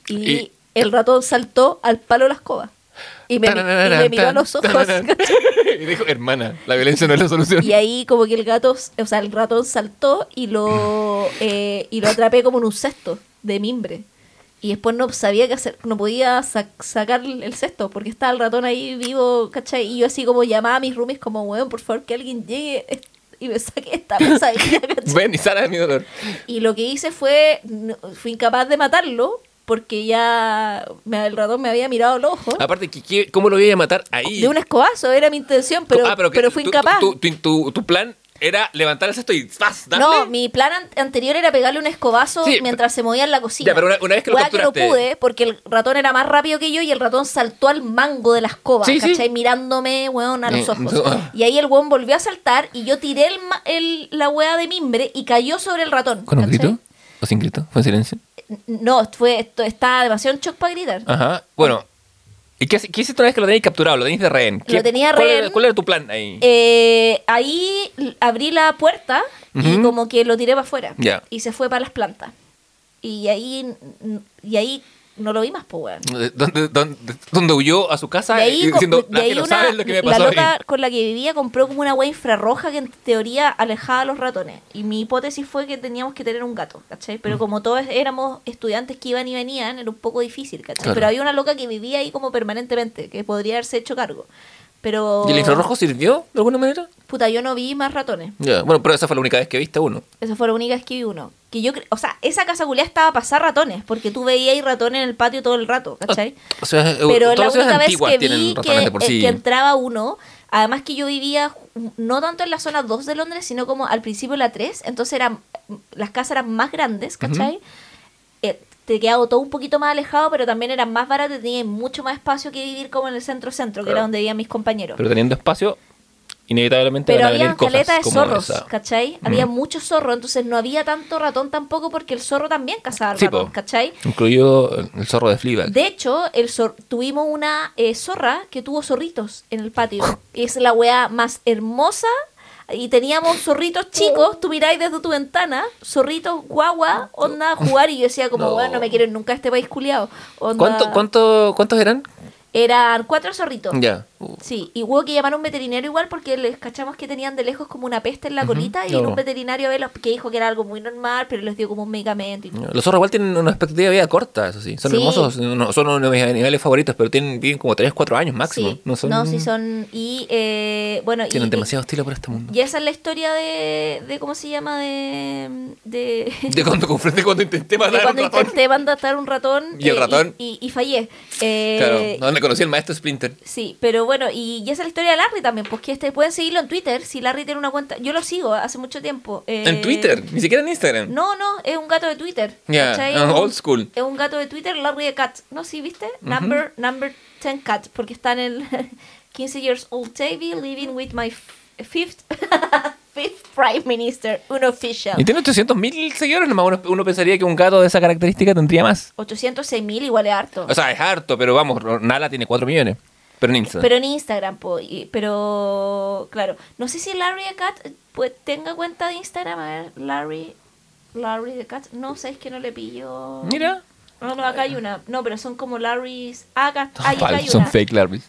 Y, Y- el ratón saltó al palo de la escoba. Y me, mi- y me miró a los ojos. [laughs] [laughs] y dijo, hermana, la violencia no es la solución. Y ahí como que el gato, o sea, el ratón saltó y lo, eh, y lo atrapé como en un cesto de mimbre. Y después no sabía qué hacer, no podía sa- sacar el cesto porque estaba el ratón ahí vivo, ¿cachai? Y yo así como llamaba a mis roomies como, weón, por favor, que alguien llegue y me saque esta pesadilla, [laughs] ¿cachai? Ven y sana de mi dolor. Y lo que hice fue, fui incapaz de matarlo porque ya me- el ratón me había mirado los ojos. Aparte, ¿qué- qué- ¿cómo lo voy a matar ahí? De un escobazo, era mi intención, pero, Ah, pero, fui incapaz. Tu, tu, tu- tu plan era levantar el cesto y ¡zas! darle. No, mi plan an- anterior era pegarle un escobazo Sí, mientras se movía en la cocina. Ya, pero una- una vez que lo pude porque el ratón era más rápido que yo y el ratón saltó al mango de la escoba, Sí, sí. ¿cachai? Mirándome, weón, a los Eh, ojos. Y ahí el weón volvió a saltar y yo tiré el, el- la weá de mimbre y cayó sobre el ratón. ¿Con un. ¿O sin grito? ¿Fue en silencio? No, fue, estaba demasiado en shock para gritar. Ajá. Bueno. ¿Y qué, qué hiciste una vez que lo tenéis capturado? ¿Lo tenéis de rehén? ¿Qué- tenía cuál rehén. Era, ¿Cuál era tu plan ahí? Eh, ahí abrí la puerta y como que lo tiré para afuera. Ya. Y se fue para las plantas. Y ahí, y ahí no lo vi más, pues, weón. ¿Dónde, dónde, dónde huyó a su casa De ahí, co- diciendo, de nadie ahí lo una- lo que me la loca ahí"? con la que vivía compró como una wea infrarroja que en teoría alejaba a los ratones. Y mi hipótesis fue que teníamos que tener un gato, ¿cachai? Mm. Pero como todos éramos estudiantes que iban y venían, era un poco difícil, ¿cachai? Claro. Pero había una loca que vivía ahí como permanentemente, que podría haberse hecho cargo. Pero... ¿Y el infrarrojo sirvió de alguna manera? Puta, yo no vi más ratones. Ya, Bueno, pero esa fue la única vez que viste uno. Esa fue la única vez que vi uno. Que yo, o sea, esa casa culiada estaba a pasar ratones, porque tú veías ratones en el patio todo el rato, ¿cachai? O sea, Pero la única vez que vi que, sí. que entraba uno, además que yo vivía no tanto en la zona 2 de Londres, sino como al principio la 3, entonces eran, las casas eran más grandes, ¿cachai? Eh, te quedaba todo un poquito más alejado, pero también eran más baratos y mucho más espacio que vivir como en el centro-centro, que era donde vivían mis compañeros. Pero teniendo espacio, inevitablemente Pero van a venir había cosas de como zorros, esa. ¿cachai? Había mucho zorro, entonces no había tanto ratón tampoco porque el zorro también cazaba al Sí, ratón, po. ¿cachai? Incluido el zorro de Fleabag. De hecho, el zor- tuvimos una eh, zorra que tuvo zorritos en el patio. [laughs] Es la weá más hermosa. Y teníamos zorritos chicos, tú miráis desde tu ventana, zorritos guagua, onda a jugar. Y yo decía, como, No. bueno, no me quiero ir nunca este país culiado. ¿Cuánto, cuánto, ¿Cuántos eran? Eran cuatro zorritos. Ya. Sí, y hubo que llamar a un veterinario igual porque les cachamos que tenían de lejos como una peste en la colita y No. vino un veterinario a verlos que dijo que era algo muy normal, pero les dio como un medicamento y todo. Los zorros igual tienen una expectativa de vida corta, eso sí. Son Sí. hermosos, no, son uno de mis animales favoritos, pero tienen, viven como 3, 4 años máximo. Sí, No son, sí son. Y eh, bueno, Tienen y, demasiado estilo por este mundo. y esa es la historia de, de ¿cómo se llama? De. de, De cuando confronté cuando intenté de matar a un cuando ratón. intenté matar un ratón. Y el eh, ratón. Y, y fallé. Eh, Claro, donde conocí al maestro Splinter. Sí, pero bueno, y, y esa es la historia de Larry también, pues que este pueden seguirlo en Twitter, si Larry tiene una cuenta, yo lo sigo hace mucho tiempo. eh, En Twitter, ni siquiera en Instagram. No, no, es un gato de Twitter. Ya, ah, old school. Es un gato de Twitter, Larry the Cat. ¿No? ¿Sí viste? Number, number 10 Cat, porque está en el [laughs] 15 years old Davy living with my fifth, [laughs] fifth prime minister, un official. Y tiene 800 mil seguidores, nomás uno, uno pensaría que un gato de esa característica tendría más. 806 mil igual es harto. O sea, es harto, pero vamos, Nala tiene 4 millones. Pero en Instagram. Pero en Instagram, po, y- pero claro, no sé si Larry the Cat pues, tenga cuenta de Instagram. A ver, Larry, Larry the Cat. No sé, es que no le pillo. Mira. No, no, acá hay una. No, pero son como Larry's. Ah, acá, ah, acá hay Falso, son una. fake Larrys.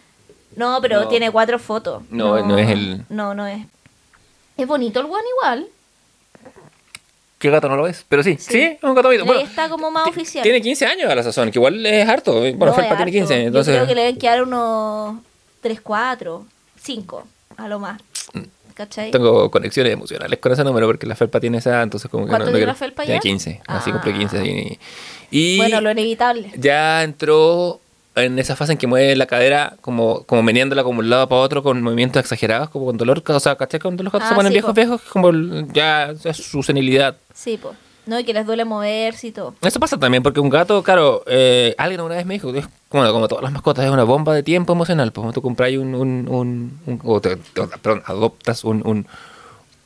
No, pero No. tiene cuatro fotos. No, no es el- No, no es. Es bonito el one igual. ¿Qué gato no lo ves? Pero sí, sí, Sí. es un gato bonito. Bueno, está como más oficial. Tiene 15 años a la sazón, que igual es harto. Bueno, No, Felpa es tiene harto. 15, Yo entonces... creo que le deben quedar unos 3, 4, 5, a lo más. ¿Cachai? Tengo conexiones emocionales con ese número porque la Felpa tiene esa, entonces como que ¿Cuánto no, tiene quiero- la Felpa Tiene ya? 15, así Ah. cumple 15. Y, y Bueno, lo inevitable. ya entró en esa fase en que mueve la cadera como, como meneándola como un lado para otro con movimientos exagerados, como con dolor, o sea, ¿cachai? Cuando los gatos Ah, se ponen sí, viejos, po. viejos, como ya es su senilidad. Sí, pues. No, y que les duele moverse y todo. Eso pasa también porque un gato, claro, eh, alguien una vez me dijo, es como, como todas las mascotas, es una bomba de tiempo emocional. Pues tú compras un, un, un, un- o te- te- perdón, adoptas un-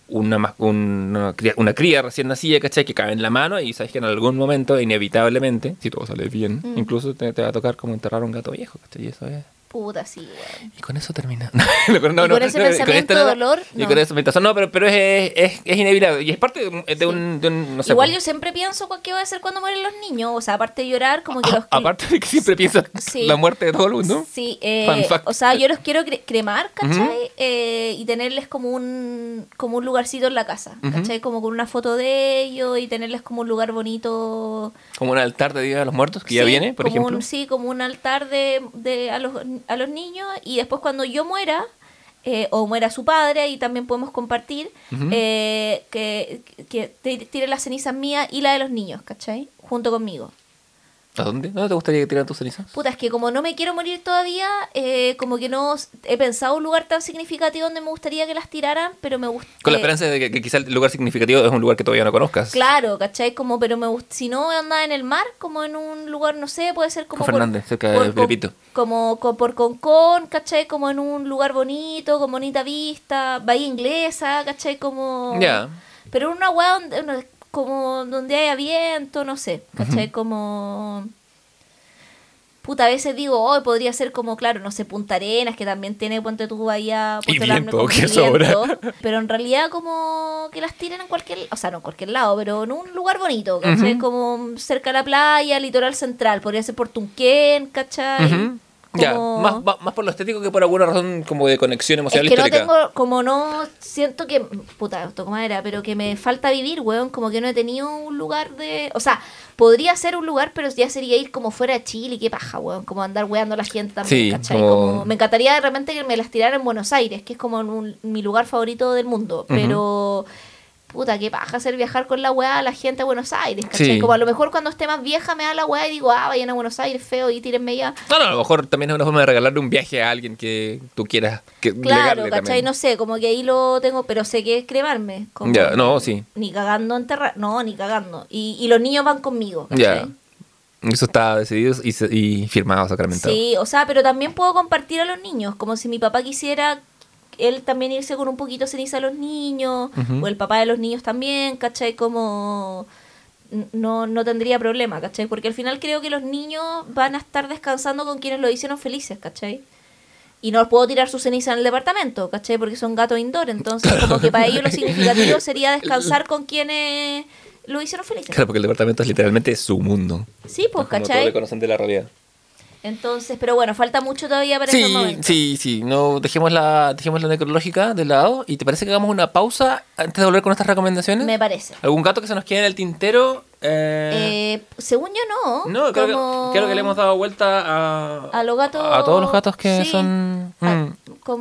una, una, cría, una cría recién nacida, ¿cachai? Que cae en la mano y sabes que en algún momento, inevitablemente, si todo sale bien, Mm. incluso te, te va a tocar como enterrar un gato viejo, ¿cachai? Y eso es... Puta, sí, weón. Y con eso termina. [laughs] No, con- no, Y con ese no, pensamiento de dolor, Y no. con meditación, no, pero, pero es, es, es inevitable. Y es parte de, un- de Sí. un, de un- no sé, Igual yo siempre pienso qué va a hacer cuando mueren los niños. O sea, aparte de llorar, como que los... Aparte de que siempre piensas [laughs] Sí. la muerte de todo el mundo. Sí, eh, o sea, yo los quiero cre- cremar, ¿cachai? Eh, y tenerles como un, como un lugarcito en la casa. ¿cachai? Como con una foto de ellos y tenerles como un lugar bonito. Como un altar de Día de los Muertos, que ya viene, por como ejemplo. un- sí, como un altar de, de a, los, a los niños y después cuando yo muera, eh, o muera su padre, ahí también podemos compartir, eh, que, que tire las cenizas mías y la de los niños, ¿cachai? Junto conmigo. ¿A dónde? ¿Dónde te gustaría que tiraran tus cenizas? Puta, es que como no me quiero morir todavía, eh, como que no he pensado un lugar tan significativo donde me gustaría que las tiraran, pero me gusta. Con la esperanza de que, que quizá el lugar significativo es un lugar que todavía no conozcas. Claro, ¿cachai? Como, pero me gusta, si no anda en el mar, como en un lugar, no sé, puede ser como Con Fernández, cerca de por. Como, co- por Concón, ¿cachai? Como en un lugar bonito, con bonita vista, bahía inglesa, ¿cachai? Como... Ya. Pero en una hueá donde, una- como donde haya viento, no sé, ¿cachai? Como... Puta, a veces digo, hoy podría ser como, claro, no sé, Punta Arenas, que también tiene Puente tu Bahía, Y Puerto Lamne viento, que viento, sobra. Pero en realidad como que las tiren en cualquier, o sea, no en cualquier lado, pero en un lugar bonito, ¿cachai? Como cerca de la playa, litoral central, podría ser por Tunquén, ¿cachai? Ya, Como- más, más, más por lo estético que por alguna razón como de conexión es emocional que no histórica. tengo, como no siento que, puta, toco madera, pero que me falta vivir, weón, como que no he tenido un lugar de, o sea, podría ser un lugar, pero ya sería ir como fuera de Chile, qué paja, weón, como andar weando a la gente también, Sí, ¿cachai? como- Como, me encantaría de repente que me las tiraran en Buenos Aires, que es como un- mi lugar favorito del mundo, pero... Puta, qué paja hacer viajar con la weá a la gente a Buenos Aires, ¿cachai? Sí. Como a lo mejor cuando esté más vieja me da la weá y digo, ah, vayan a Buenos Aires, feo, y tírenme ya. No, no, a lo mejor también es una forma de regalarle un viaje a alguien que tú quieras que Claro, ¿cachai? también. No sé, como que ahí lo tengo, pero sé que es cremarme. como- Ya, no, sí. Ni cagando enterrar, no, ni cagando. Y, y los niños van conmigo, Ya. ¿cachai? Eso está decidido y, y firmado, sacramentado. Sí, o sea, pero también puedo compartir a los niños, como si mi papá quisiera él también irse con un poquito de ceniza a los niños, o el papá de los niños también, ¿cachai? Como no, no tendría problema, ¿cachai? Porque al final creo que los niños van a estar descansando con quienes lo hicieron felices, ¿cachai? Y no puedo tirar su ceniza en el departamento, ¿cachai? Porque son gatos indoor, entonces como que para ellos lo significativo [laughs] sería descansar con quienes lo hicieron felices. Claro, porque el departamento es literalmente su mundo. Sí, pues, todos ¿cachai? le conocen de la realidad. Entonces, pero bueno, falta mucho todavía para Sí, momento. sí, sí. No, dejemos la, dejemos la necrológica de lado. ¿Y te parece que hagamos una pausa antes de volver con estas recomendaciones? Me parece. ¿Algún gato que se nos quede en el tintero? Eh, Eh, según yo no. no, creo, como- que, creo que le hemos dado vuelta a, A los gatos- A todos los gatos que sí. son... Ah, mm.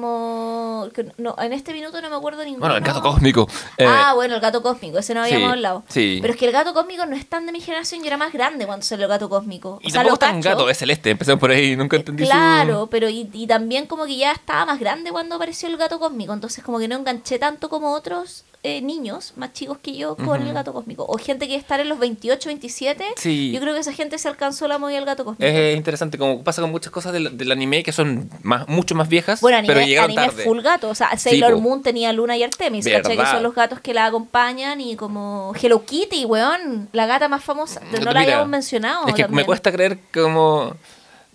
como que no, en este minuto no me acuerdo ninguno. Bueno, el gato cósmico. Eh, ah, bueno, el gato cósmico, ese no habíamos sí, hablado. sí. Pero es que el gato cósmico no es tan de mi generación, yo era más grande cuando salió el gato cósmico. y o sea, tampoco es tan gato, es celeste. Empecemos por ahí, nunca entendí su- Claro, pero y, y también como que ya estaba más grande cuando apareció el gato cósmico, entonces como que no enganché tanto como otros eh, niños más chicos que yo con el gato cósmico. O gente que estar en los 28, 27, Sí. yo creo que esa gente se alcanzó la movida del gato cósmico. Es interesante, como pasa con muchas cosas del, del anime que son más, mucho más viejas, Bueno, anime, pero llegaron anime tarde. full gato. O sea, Sailor. Moon tenía Luna y Artemis, ¿cachai? Que son los gatos que la acompañan y como Hello Kitty, weón, la gata más famosa. No la habíamos mencionado. Es que me cuesta creer como...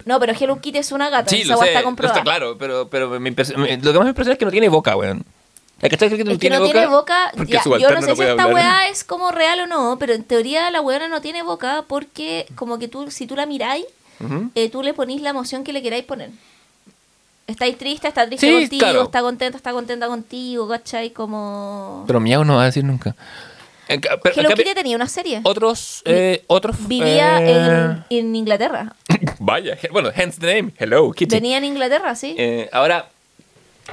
No, pero Hello Kitty es una gata. Sí, esa lo sé, está no comprobada. está claro, pero, pero me- lo que más me impresiona es que no tiene boca, weón. ¿El cachai que no, Es que tiene, no boca? tiene boca. Porque ya, su yo no sé no si esta hablar. weá es como real o no, pero en teoría la weona no tiene boca porque como que tú, si tú la miráis, eh, tú le ponís la emoción que le queráis poner. Estáis triste, está triste Sí, contigo, claro. está contenta, está contenta contigo, ¿cachai? Como... Pero miau no va a decir nunca. En pero- Hello Kitty tenía una serie. otros, eh, otros... Vivía eh, en, en Inglaterra. [laughs] Vaya, bueno, hence the name, Hello Kitty. Venía en Inglaterra, sí. Eh, ahora,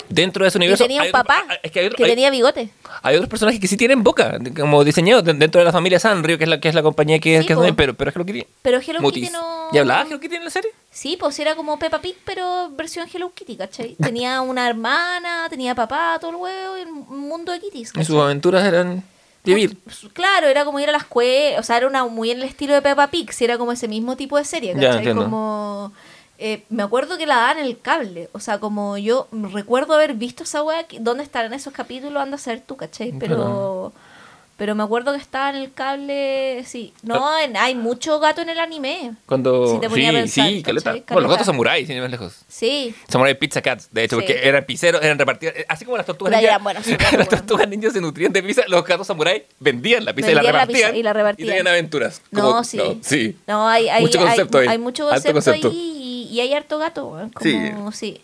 dentro de ese universo... tenía hay un papá es que hay, otro- que hay- tenía bigote. hay otros personajes que sí tienen boca, como diseñados de- dentro de la familia Sanrio, que es la, que es la compañía que, Sí, que es pero, pero Hello Kitty... Pero Hello mutis. Kitty no... ¿Y hablaba Hello Kitty en la serie? Sí, pues era como Peppa Pig, pero versión Hello Kitty, ¿cachai? [laughs] Tenía una hermana, tenía papá, todo el huevo, y un mundo de kitties, Y sus aventuras eran vivir. Pues, Claro, era como ir a la escuela, o sea, era una, muy en el estilo de Peppa Pig, si era como ese mismo tipo de serie, ¿cachai? como... eh, me acuerdo que la daban en el cable, o sea, como yo recuerdo haber visto esa wea, que- ¿dónde estarán esos capítulos? Anda a saber tú, ¿cachai? Pero... Pero me acuerdo que estaba en el cable, sí. No, en- hay mucho gato en el anime. Cuando... Si te ponía a sí, pensar, sí, caleta. ¿cachai? Bueno, los Caleta. gatos samuráis, sin ir más lejos. Sí. Samurai Pizza Cats, de hecho, Sí. porque eran pizzeros, eran repartidos. eh, Así como las tortugas gatos, [laughs] las tortugas ninjas se nutrían de pizza, los gatos samurai vendían la pizza y Vendían la la repartían. pizza y la repartían. tenían aventuras. No, Como- sí. No, sí. No, hay, hay, Mucho hay- concepto ahí. hay mucho concepto, concepto. ahí y, hay harto gato, como, sí.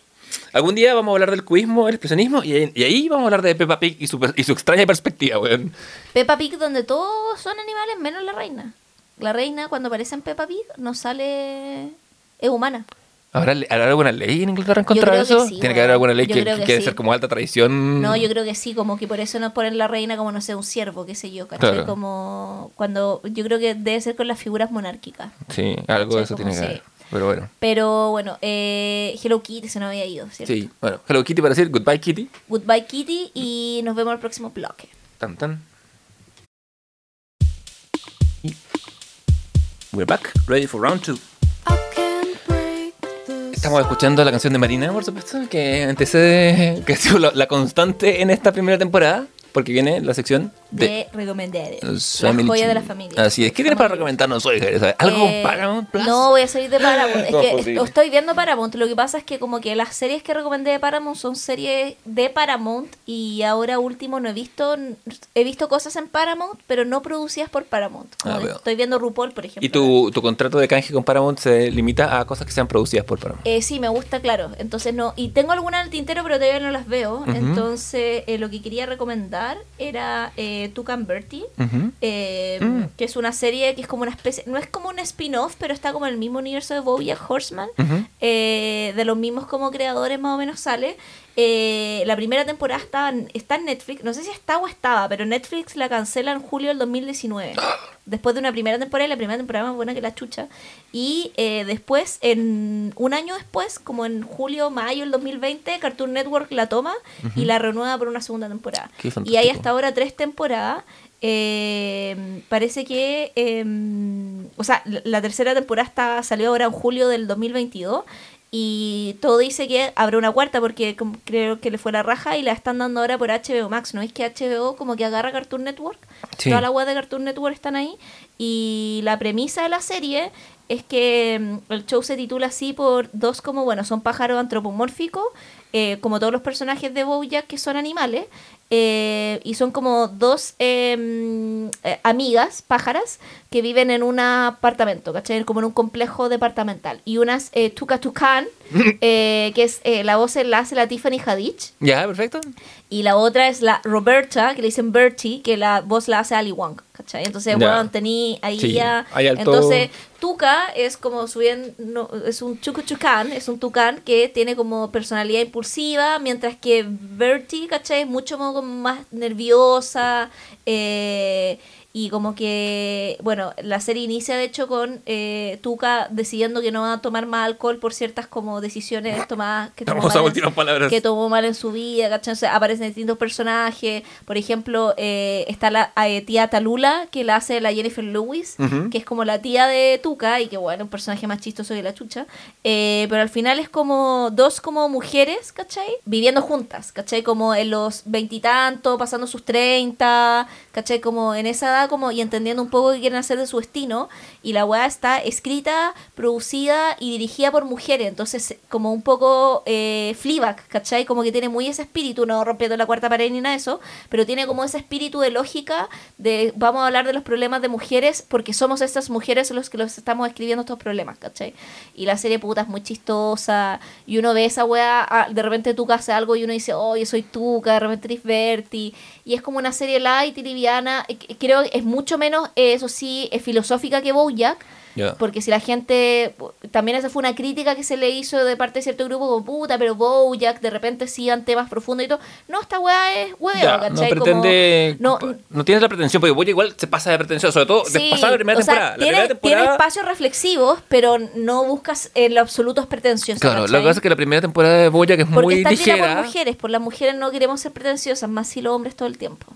Algún día vamos a hablar del cubismo, el expresionismo, y ahí, y ahí vamos a hablar de Peppa Pig y su, y su extraña perspectiva, weón. Peppa Pig donde todos son animales menos la reina. La reina cuando aparece en Peppa Pig no sale... es humana. ¿Habrá, ¿Habrá alguna ley en Inglaterra en contra de eso? sí, Tiene que haber alguna ley que, que que quiere sí. ser como alta tradición. No, yo creo que sí, como que por eso nos ponen la reina como, no sé, un siervo, qué sé yo, ¿cachai? Claro. Como cuando, yo creo que debe ser con las figuras monárquicas. Sí, algo de eso Como tiene que sí. Pero bueno. Pero bueno, eh, Hello Kitty se nos había ido, ¿cierto? Sí, bueno. Hello Kitty para decir goodbye Kitty. Goodbye Kitty y nos vemos en el próximo bloque. Tan tan. We're back, ready for round two. Estamos escuchando la canción de Marina, por supuesto, que antecede, [laughs] que ha sido la, la constante en esta primera temporada, porque viene la sección de De recomendar. La joya de la familia. Así es. ¿Qué tienes para recomendarnos hoy. ¿Algo Eh, con Paramount Plus? No, voy a salir de Paramount. Es [laughs] que posible. estoy viendo Paramount. Lo que pasa es que como que las series que recomendé de Paramount son series de Paramount y ahora último no he visto he visto cosas en Paramount, pero no producidas por Paramount. Como Ah, estoy viendo RuPaul, por ejemplo. ¿Y tu, tu contrato de canje con Paramount se limita a cosas que sean producidas por Paramount? Eh, sí, me gusta, claro. Entonces no. Y tengo algunas en el tintero, pero todavía no las veo. Entonces, eh, lo que quería recomendar era eh, Tucan Bertie, eh, Mm. que es una serie que es como una especie. No es como un spin-off, pero está como en el mismo universo de Bojack Horseman. Eh, de los mismos como creadores, más o menos sale. Eh, la primera temporada está, en- está en Netflix. No sé si está o estaba, pero Netflix la cancela en julio del 2019. [gasps] Después de una primera temporada, y la primera temporada más buena que la chucha. Y eh, después, en un año después, como en julio, mayo del 2020, Cartoon Network la toma y la renueva por una segunda temporada. Y hay hasta ahora tres temporadas. Eh, parece que, eh, o sea, la, la tercera temporada está, salió ahora en julio del 2022 y todo dice que habrá una cuarta porque creo que le fue la raja y la están dando ahora por HBO Max. ¿No es que HBO como que agarra Cartoon Network? Sí. Todas las web de Cartoon Network están ahí y la premisa de la serie es que mm, el show se titula así por dos como, bueno, son pájaros antropomórficos, eh, como todos los personajes de Bojack que son animales, eh, y son como dos mm, eh, amigas, pájaras, que viven en un apartamento, ¿cachai? Como en un complejo departamental. Y una es eh, Tuca [laughs] eh, que es eh, la voz la hace la Tiffany Haddish, ¿Ya? ¿Perfecto? y la otra es la Roberta, que le dicen Bertie, que la voz la hace Ali Wong, ¿cachai? Entonces, Ya. bueno, tení ahí Sí, ya... Entonces, Tuca es como su bien, no, es un chucuchucán, es un tucán que tiene como personalidad impulsiva, mientras que Bertie, ¿cachai? Es mucho como más nerviosa, eh, y como que, bueno, la serie inicia de hecho con eh, Tuca decidiendo que no va a tomar más alcohol por ciertas como decisiones tomadas que tomó, mal en- últimas palabras. que tomó mal en su vida, ¿cachai? O sea, aparecen distintos personajes. Por ejemplo, eh, está la eh, tía Talula, que la hace la Jennifer Lewis, Ujú. que es como la tía de Tuca, y que bueno, un personaje más chistoso que la chucha. Eh, pero al final es como dos como mujeres, ¿cachai? Viviendo juntas, ¿cachai? Como en los veintitantos, pasando sus treinta, ¿cachai? Como en esa edad, como y entendiendo un poco qué quieren hacer de su destino. Y la weá está escrita, producida y dirigida por mujeres. Entonces, como un poco eh, ¿cachai? Como que tiene muy ese espíritu, no rompiendo la cuarta pared ni nada de eso, pero tiene como ese espíritu de lógica de vamos a hablar de los problemas de mujeres porque somos estas mujeres los que los estamos escribiendo estos problemas, ¿cachai? Y la serie puta es muy chistosa y uno ve esa weá, ah, de repente tú hace algo y uno dice, oh, yo soy Tuca, de repente eres Bertie, y es como una serie light y liviana, eh, creo que es mucho menos, eh, eso sí, es filosófica que Bojack, Ya. porque si la gente, también esa fue una crítica que se le hizo de parte de cierto grupo, como puta, pero Bojack de repente sí iban temas profundos y todo. No, esta weá es huevo, no ¿cachai? Como- pretende. no, no, tienes la pretensión, porque Boya igual se pasa de pretensión, sobre todo Sí, pasada la primera o sea, temporada. la tiene, primera temporada. tiene espacios reflexivos, pero no buscas en lo absoluto es pretencioso. Claro, lo ¿cachai? que pasa es que la primera temporada de que es Porque muy está ligera. por mujeres, por las mujeres no queremos ser pretenciosas, más si los hombres todo el tiempo.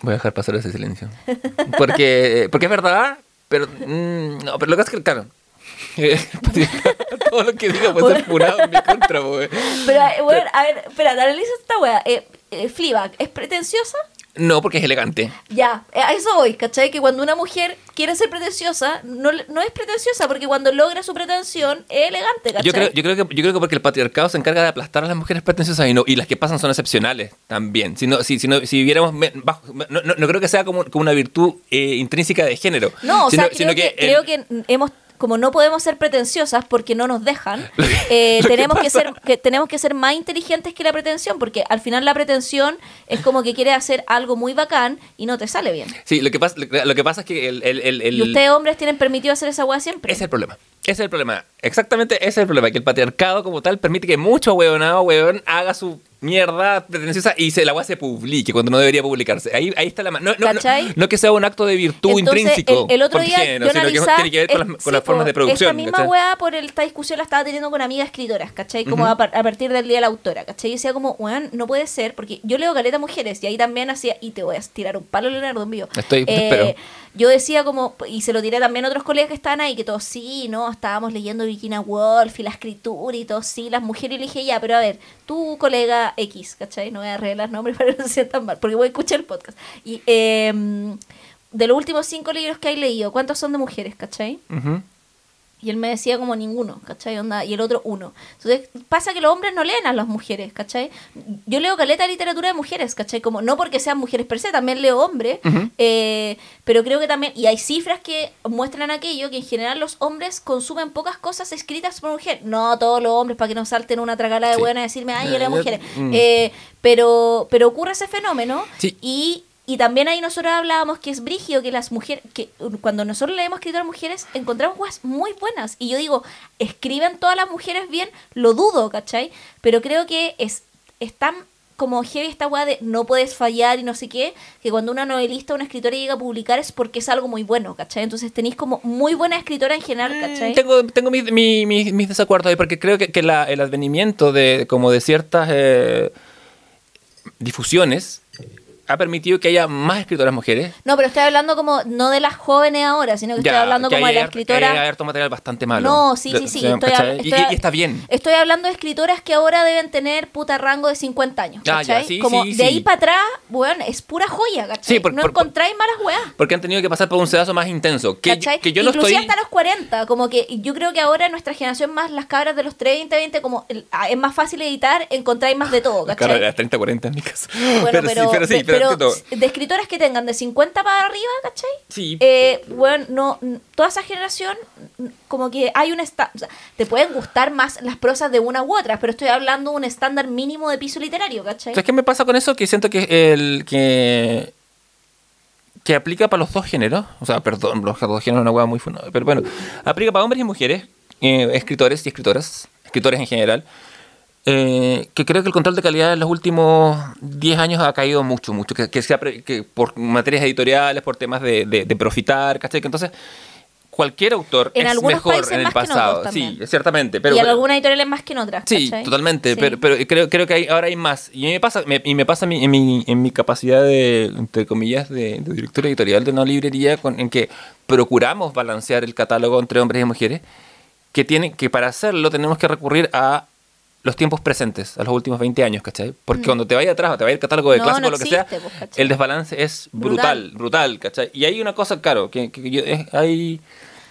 Voy a dejar pasar ese silencio. Porque, porque es verdad, pero. mm, no, pero lo que es que, claro. [laughs] eh, [laughs] todo lo que diga puede ser funado en mi contra, güey. Pero, eh, bueno, a ver, espera, analiza esta wea. Eh, eh, Fleabag, ¿es pretenciosa? No, porque es elegante. Ya, eh, a eso voy, ¿cachai? Que cuando una mujer quiere ser pretenciosa, no, no es pretenciosa, porque cuando logra su pretensión es elegante, ¿cachai? Yo creo, yo, creo que, yo creo que porque el patriarcado se encarga de aplastar a las mujeres pretenciosas y, no, y las que pasan son excepcionales también. Si, no, si, si, no, si viviéramos bajo- no, no, no creo que sea como, como una virtud eh, intrínseca de género. No, o sino, sea, creo, sino que, creo que hemos como no podemos ser pretenciosas porque no nos dejan, [laughs] eh, [laughs] que tenemos que ser que tenemos que ser más inteligentes que la pretensión, porque al final la pretensión es como que quieres hacer algo muy bacán y no te sale bien. Sí, lo que pasa, lo, lo que pasa es que el, el, el- el- Y ustedes hombres tienen permitido hacer esa weá siempre. Es el problema. Ese es el problema. exactamente ese es el problema, que el patriarcado como tal permite que mucho huevonado, huevón, haga su mierda pretenciosa y se, la weá se publique cuando no debería publicarse. Ahí, ahí está la mano. No, no, no, no que sea un acto de virtud Entonces, intrínseco. El, el otro día género, yo sino que analizaba- tiene que ver con las, con las formas de producción. Esta misma weá por el- esta discusión la estaba teniendo con amigas escritoras, ¿cachai? Como a, par- a partir del día de la autora, ¿cachai? Y decía como, weón, no puede ser, porque yo leo Caleta Mujeres y ahí también hacía, y te voy a tirar un palo, Leonardo, en vivo. Estoy- te espero. Yo decía como, y se lo tiré también a otros colegas que estaban ahí, que todos, sí, no, estábamos leyendo Virginia Woolf y la escritura y todo, sí, las mujeres, y le dije, ya, pero a ver, tu colega X, ¿cachai? No voy a revelar nombres [laughs] para que no se sientan mal, porque voy a escuchar el podcast. Y eh, de los últimos cinco libros que hay leído, ¿cuántos son de mujeres, cachai? Ujú. Y él me decía como ninguno, ¿cachai? Onda, y el otro uno. Entonces pasa que los hombres no leen a las mujeres, ¿cachai? Yo leo caleta de literatura de mujeres, ¿cachai? Como no porque sean mujeres per se, también leo hombres, eh, pero creo que también, y hay cifras que muestran aquello, que en general los hombres consumen pocas cosas escritas por mujeres. No todos los hombres, para que no salten una tragala de Sí. buena y decirme, ay, yo leo Eh, mujeres. mm. Eh, pero, pero ocurre ese fenómeno Sí. y, y también ahí nosotros hablábamos que es brigio que las mujeres, que cuando nosotros leemos escritoras mujeres, encontramos cosas muy buenas. Y yo digo, ¿escriben todas las mujeres bien? Lo dudo, ¿cachai? Pero creo que es, es tan como heavy esta weá de no puedes fallar y no sé qué, que cuando una novelista o una escritora llega a publicar es porque es algo muy bueno, ¿cachai? Entonces tenéis como muy buena escritora en general, ¿cachai? Mm, Tengo, tengo mis, mi- mi- mis desacuerdos ahí, porque creo que, que la- el advenimiento de como de ciertas eh, difusiones ha permitido que haya más escritoras mujeres. No, pero estoy hablando como no de las jóvenes ahora, sino que estoy hablando que como de hay la har- escritora... Hay harto material bastante malo. No, sí, sí, sí. Y- estoy- y, y está bien. Estoy hablando de escritoras que ahora deben tener puta rango de 50 años. Ah, ¿cachai? ya, sí, Como sí, de ahí para atrás, weón, es pura joya, ¿cachai? Sí, por- no por- encontráis malas weas. Porque han tenido que pasar por un sedazo más intenso. Que, ¿cachai? que yo no estoy... hasta los 40, como que yo creo que ahora en nuestra generación más las cabras de los 30, 20, como ah, es más fácil editar, encontráis más de todo, ¿cachai? Cara, 30, 40 en mi caso. Bueno, pero, sí, pero sí, pe- pero, pero de escritoras que tengan de 50 para arriba, ¿cachai? Sí. Eh, bueno, no, toda esa generación, como que hay un estándar. O sea, te pueden gustar más las prosas de una u otra, pero estoy hablando de un estándar mínimo de piso literario, ¿cachai? ¿Sabes qué me pasa con eso? Que siento que el que que aplica para los dos géneros, o sea, perdón, los dos géneros es una hueá muy funada, pero bueno, aplica para hombres y mujeres, eh, escritores y escritoras, escritores en general, eh, que creo que el control de calidad en los últimos 10 años ha caído mucho, mucho, que, que, se ha pre- que por materias editoriales, por temas de, de, de profitar, ¿cachai? Que entonces cualquier autor En es mejor en el en pasado, sí, ciertamente, pero y en algunas editoriales más que en otras. Sí, ¿cachai? totalmente, Sí. pero, pero creo, creo que hay, ahora hay más. Y me pasa, me- y me pasa mí- en, mi, en mi capacidad de, entre comillas, de, de director editorial de una librería con- en que procuramos balancear el catálogo entre hombres y mujeres, que, tienen, que para hacerlo tenemos que recurrir a los tiempos presentes, a los últimos 20 años, ¿cachai? Porque cuando te vaya atrás o te vaya el catálogo de Mm. No, clásico o no lo que sea, existe, pues, el desbalance es brutal, brutal, ¿cachai? Y hay una cosa, claro, que, que yo- es- hay...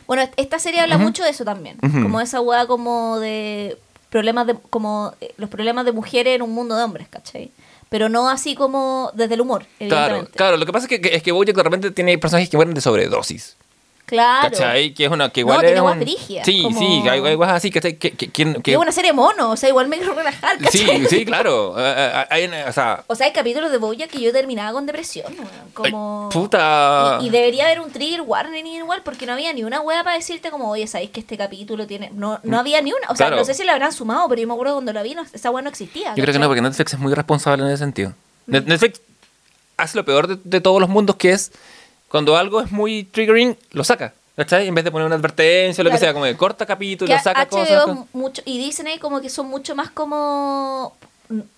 Bueno, est- esta serie habla mucho de eso también. Ujú. Como esa hueá como de problemas de como eh, los problemas de mujeres en un mundo de hombres, ¿cachai? Pero no así como desde el humor, Claro, claro, lo que pasa es que, que- es que Bojack de repente tiene personajes que mueren de sobredosis. Claro. ¿Cachai? Que es una que No, igual tiene es guas un- Sí, como- sí, hay hay guas así, ¿cachai? Que, que, que- que- Es una serie mono, o sea, igual me quiero relajar, Sí, ¿cachai? sí, claro. Eh, hay o sea, O sea, hay capítulos de Boya que yo terminaba con depresión, weón, como... Ay, puta. Y, y debería haber un trigger warning igual, porque no había ni una wea para decirte como, oye, ¿sabéis que este capítulo tiene...? No, no había ni una, o sea, Claro. no sé si la habrán sumado, pero yo me acuerdo cuando la vi, no- esa wea no existía. yo creo que no, porque Netflix es muy responsable en ese sentido. Mm. Net- Netflix hace lo peor de, de todos los mundos, que es cuando algo es muy triggering, lo saca. ¿Cachai? En vez de poner una advertencia o lo que sea, como de corta capítulo, que saca HBO cosas. mucho, y Disney como que son mucho más como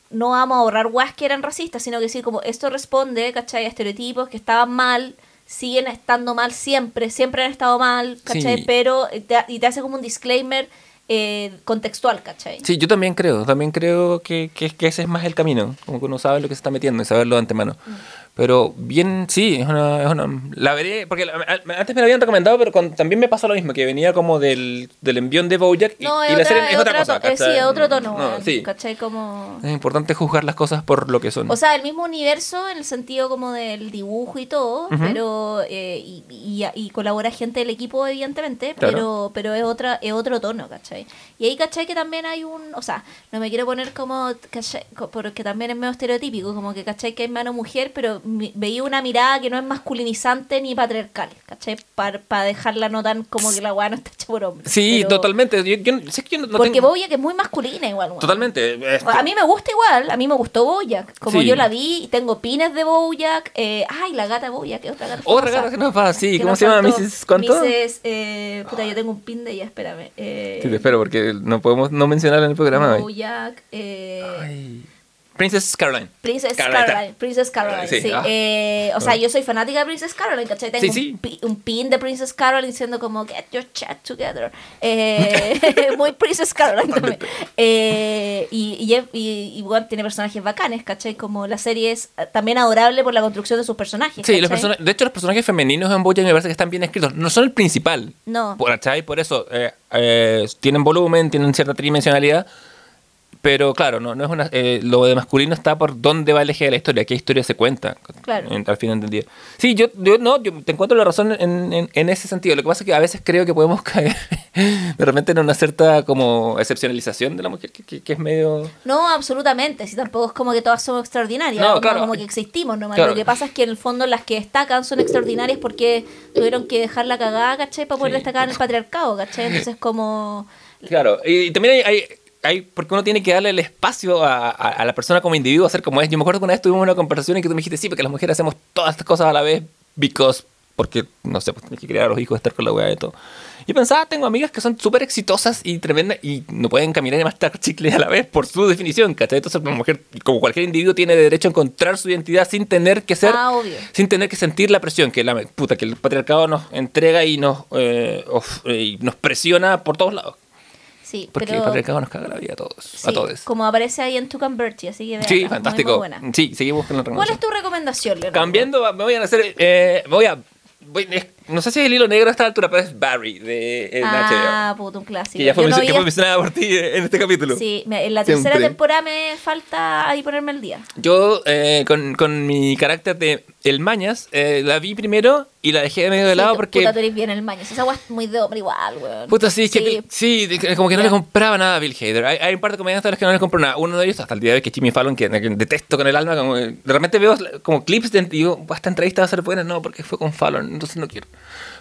no vamos a ahorrar guas que eran racistas, sino que decir como esto responde, ¿cachai? A estereotipos que estaban mal, siguen estando mal siempre, siempre han estado mal, ¿cachai? Sí. Pero te, y te hace como un disclaimer eh, contextual, ¿cachai? Sí, yo también creo, también creo que, que, que ese es más el camino, como que uno sabe lo que se está metiendo y saberlo de antemano. Mm. Pero bien, sí, es una, es una... La veré, porque antes me la habían recomendado, pero con- también me pasó lo mismo, que venía como del, del envión de Bojack y, No, y la serie es otra otra cosa. to- eh, otro tono, No, sí. ¿cachai? Como... Es importante juzgar las cosas por lo que son. O sea, el mismo universo en el sentido como del dibujo y todo, pero eh, y, y- y colabora gente del equipo evidentemente, Claro. pero pero es otra es otro tono, ¿cachai? Y ahí, ¿cachai? Que también hay un, o sea, no me quiero poner como, ¿cachai? Co- Porque también es medio estereotípico, como que, ¿cachai? Que hay mano mujer, pero mi- veía una mirada que no es masculinizante ni patriarcal, ¿cachai? Para dejarla no tan como que la weá no está hecha por hombres. Sí, Pero- totalmente. Yo, yo- sé que yo no, no porque tengo- Bojack es muy masculina igual. Totalmente. este, A mí me gusta igual, a mí me gustó Bojack. Como Sí. yo la vi, y tengo pines de Bojack. Eh, ay, la gata Bojack, que es otra gata. Otra famosa. gata que nos va, sí. Que ¿Cómo se llama? Mrs. ¿Cuánto? Mrs. Eh, puta, yo tengo un pin de ella, espérame. Eh, Sí, te espero porque no podemos no mencionarla en el programa. Bojack. Eh, Ay. Princess Caroline. Princess Caroline. Caroline. Princess Caroline, Sí, sí. ah. Eh, o sea, yo soy fanática de Princess Caroline, ¿cachai? Tengo Sí, sí. Un, pi- un pin de Princess Caroline diciendo como, get your chat together. Eh, [laughs] muy Princess Caroline también. Eh, y, y, y- y, bueno, tiene personajes bacanes, ¿cachai? Como la serie es eh, también adorable por la construcción de sus personajes. Sí, los persona- de hecho los personajes femeninos en Bojack me parece que están bien escritos. No son el principal. No. Por, ¿cachai? Por eso eh, eh, tienen volumen, tienen cierta tridimensionalidad. Pero claro, no, no es una, eh, lo de masculino está por dónde va el eje de la historia, qué historia se cuenta. Claro. en- al final del día. Sí, yo, yo no, yo te encuentro la razón en, en- en ese sentido. Lo que pasa es que a veces creo que podemos [laughs] caer de repente en una cierta como excepcionalización de la mujer, que, que- que es medio... No, absolutamente. Si tampoco es como que todas somos extraordinarias. No, claro. como que existimos nomás. Claro. Lo que pasa es que en el fondo las que destacan son extraordinarias porque tuvieron que dejar la cagada, ¿cachai? Para poder Sí. destacar en el patriarcado, ¿cachai? Entonces como... Claro, y, y también hay, hay, hay- porque uno tiene que darle el espacio a, a- a la persona como individuo a ser como es. Yo me acuerdo que una vez tuvimos una conversación en que tú me dijiste, sí, porque las mujeres hacemos todas estas cosas a la vez, because, porque, no sé, pues tienes que criar a los hijos, estar con la weá de todo. Yo pensaba, tengo amigas que son súper exitosas y tremendas y no pueden caminar y mascar chicle a la vez por su definición, ¿cachai? Entonces, una mujer, como cualquier individuo, tiene derecho a encontrar su identidad sin tener que ser Ah, obvio. sin tener que sentir la presión que la puta que el patriarcado nos entrega y nos eh, of- eh, y nos presiona por todos lados Sí, porque pero... el patriarcado nos caga la vida a todos sí, a todos como aparece ahí en Tu Converti, así que veanla, sí muy, muy fantástico buena. sí seguimos con la ¿Cuál recomendación es tu recomendación, Leonardo? cambiando me voy a hacer eh, voy a voy- es- no sé si es el hilo negro a esta altura pero es Barry de, Ah, HBO puto, un clásico. que ya fue, Yo no que fue mencionada por ti en este capítulo Sí, en la tercera Siempre. temporada me falta ahí ponerme el día. yo eh, con, con mi carácter de el mañas eh, la vi primero y la dejé de medio de Sí, lado porque Puta, tú eres bien el maño. Esa weá es muy de hombre igual, weón. Puta, sí, es que sí, como que no Ya. le compraba nada a Bill Hader. Hay, hay un par de comediantes a los que no le compro nada. Uno de ellos, hasta el día de hoy, que es Jimmy Fallon, que, que detesto con el alma. Como, que de repente veo como clips de, y digo, esta entrevista va a ser buena. No, porque fue con Fallon, entonces no quiero.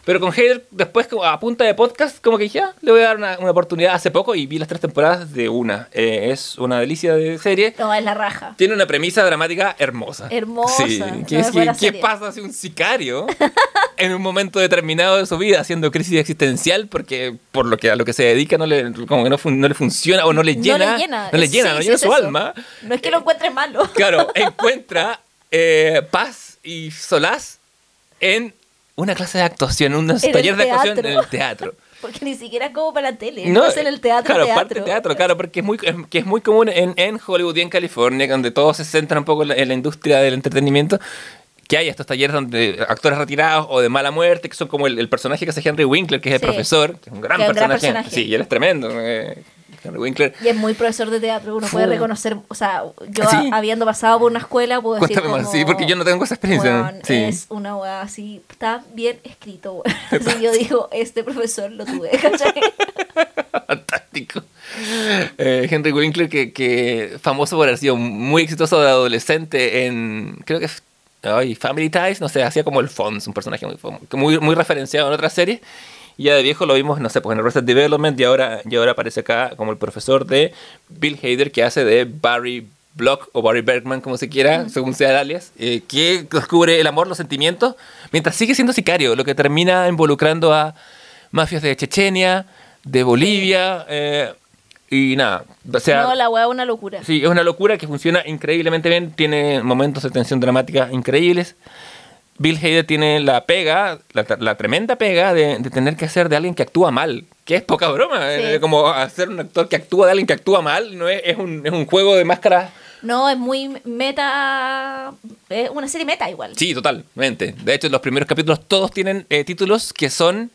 Pero con Hader, después, a punta de podcast, como que dije, ya, le voy a dar una, una oportunidad hace poco y vi las tres temporadas de una. Eh, es una delicia de serie. No, es la raja. Tiene una premisa dramática hermosa. Hermosa. Sí, No, que es ¿qué pasa si un sicario [laughs] en un momento determinado de su vida haciendo crisis existencial porque por lo que a lo que se dedica no le como que no, fun- no le funciona o no le llena, no le llena. no le llena, Sí, no sí, llena su eso. alma. No es que lo encuentre malo. Claro, [laughs] encuentra eh, paz y solaz en una clase de actuación, un taller de actuación en el teatro. [laughs] Porque ni siquiera es como para la tele. No, es en el teatro. Claro, teatro. parte del teatro, claro, porque es muy, es- que es muy común en, en Hollywood y en California, donde todo se centra un poco en la, en la industria del entretenimiento, que hay estos talleres donde actores retirados o de mala muerte, que son como el, el personaje que hace Henry Winkler, que es el Sí. profesor, que es un gran, personaje. Sí, y él es tremendo. eh, Henry Winkler. Y es muy profesor de teatro. Uno puede reconocer. O sea, yo Sí. habiendo pasado por una escuela, puedo decir. Cuéntame más, como, sí, porque yo no tengo esa experiencia. weón, sí. Es una weá así. Está bien escrito, weón. [laughs] Así [laughs] yo digo, este profesor lo tuve, [laughs] ¿cachai? Fantástico. Eh, Henry Winkler, que, que famoso por haber sido muy exitoso de adolescente en, creo que ay, Family Ties, no sé, hacía como el Fonz, un personaje muy, muy, muy referenciado en otras series. Y ya de viejo lo vimos, no sé, pues en Arrested Development y ahora, y ahora aparece acá como el profesor de Bill Hader que hace de Barry Block o Barry Bergman, como se quiera, según sea el alias, eh, que descubre el amor, los sentimientos, mientras sigue siendo sicario, lo que termina involucrando a mafias de Chechenia, de Bolivia, eh, y nada, o sea, no, la weá es una locura. sí, es una locura que funciona increíblemente bien, tiene momentos de tensión dramática increíbles. Bill Hader tiene la pega, la, la tremenda pega de, de tener que hacer de alguien que actúa mal, que es poca broma, Sí. eh, como hacer un actor que actúa de alguien que actúa mal, no es, es un, es un juego de máscaras. No, es muy meta. Es una serie meta igual. Sí, totalmente. De hecho, los primeros capítulos todos tienen eh, títulos que son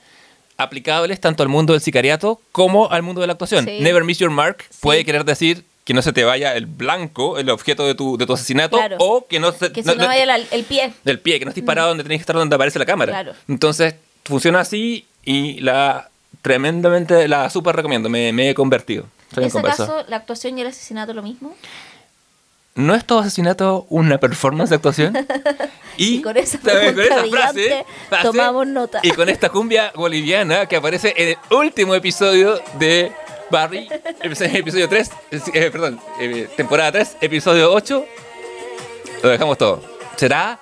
aplicables tanto al mundo del sicariato como al mundo de la actuación. Sí. Never Miss Your Mark Sí. puede querer decir que no se te vaya el blanco, el objeto de tu, de tu asesinato, Claro. o que no se Que no- no, no- vaya la- el pie. del pie, que no estés parado donde tenés que estar donde aparece la cámara. Claro. Entonces, funciona así y la tremendamente la super recomiendo. Me, me he convertido. Soy un ¿Es converso. acaso la actuación y el asesinato lo mismo? ¿no es todo asesinato una performance de actuación? [laughs] Y con esa [laughs] también brillante, tomamos nota. Y con esta cumbia boliviana que aparece en el último episodio de Barry, episodio 3, eh, perdón, eh, temporada 3, episodio 8, lo dejamos todo. ¿Será?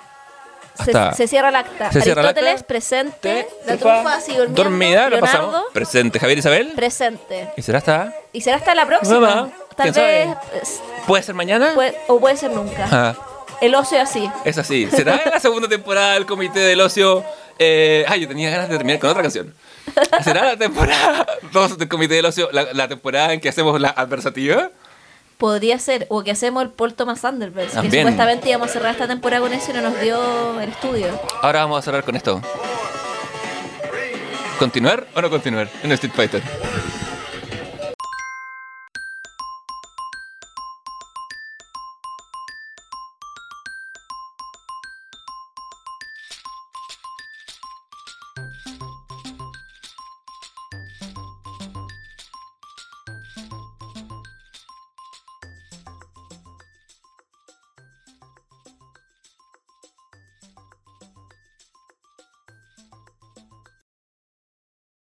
Se, Hasta se cierra el acta. Se cierra el Aristóteles, presente. La Trufa, sigue durmiendo. dormida, lo Leonardo, pasamos. Presente, Javier Isabel. presente. ¿Y será hasta? Y será hasta la próxima. Mamá, Tal ¿quién vez. sabe? es- ¿Puede ser mañana? puede- o puede ser nunca. Ah, El ocio es así. es así. ¿Será en la segunda temporada del Comité del Ocio? Eh, ay, yo tenía ganas de terminar con otra canción. ¿Será la temporada 2 del Comité del Ocio la, la temporada en que hacemos la adversativa? Podría ser. O que hacemos el Paul Thomas Anderverse. Que También. supuestamente íbamos a cerrar esta temporada con eso y no nos dio el estudio. Ahora vamos a cerrar con esto. ¿Continuar o no continuar en Street Fighter?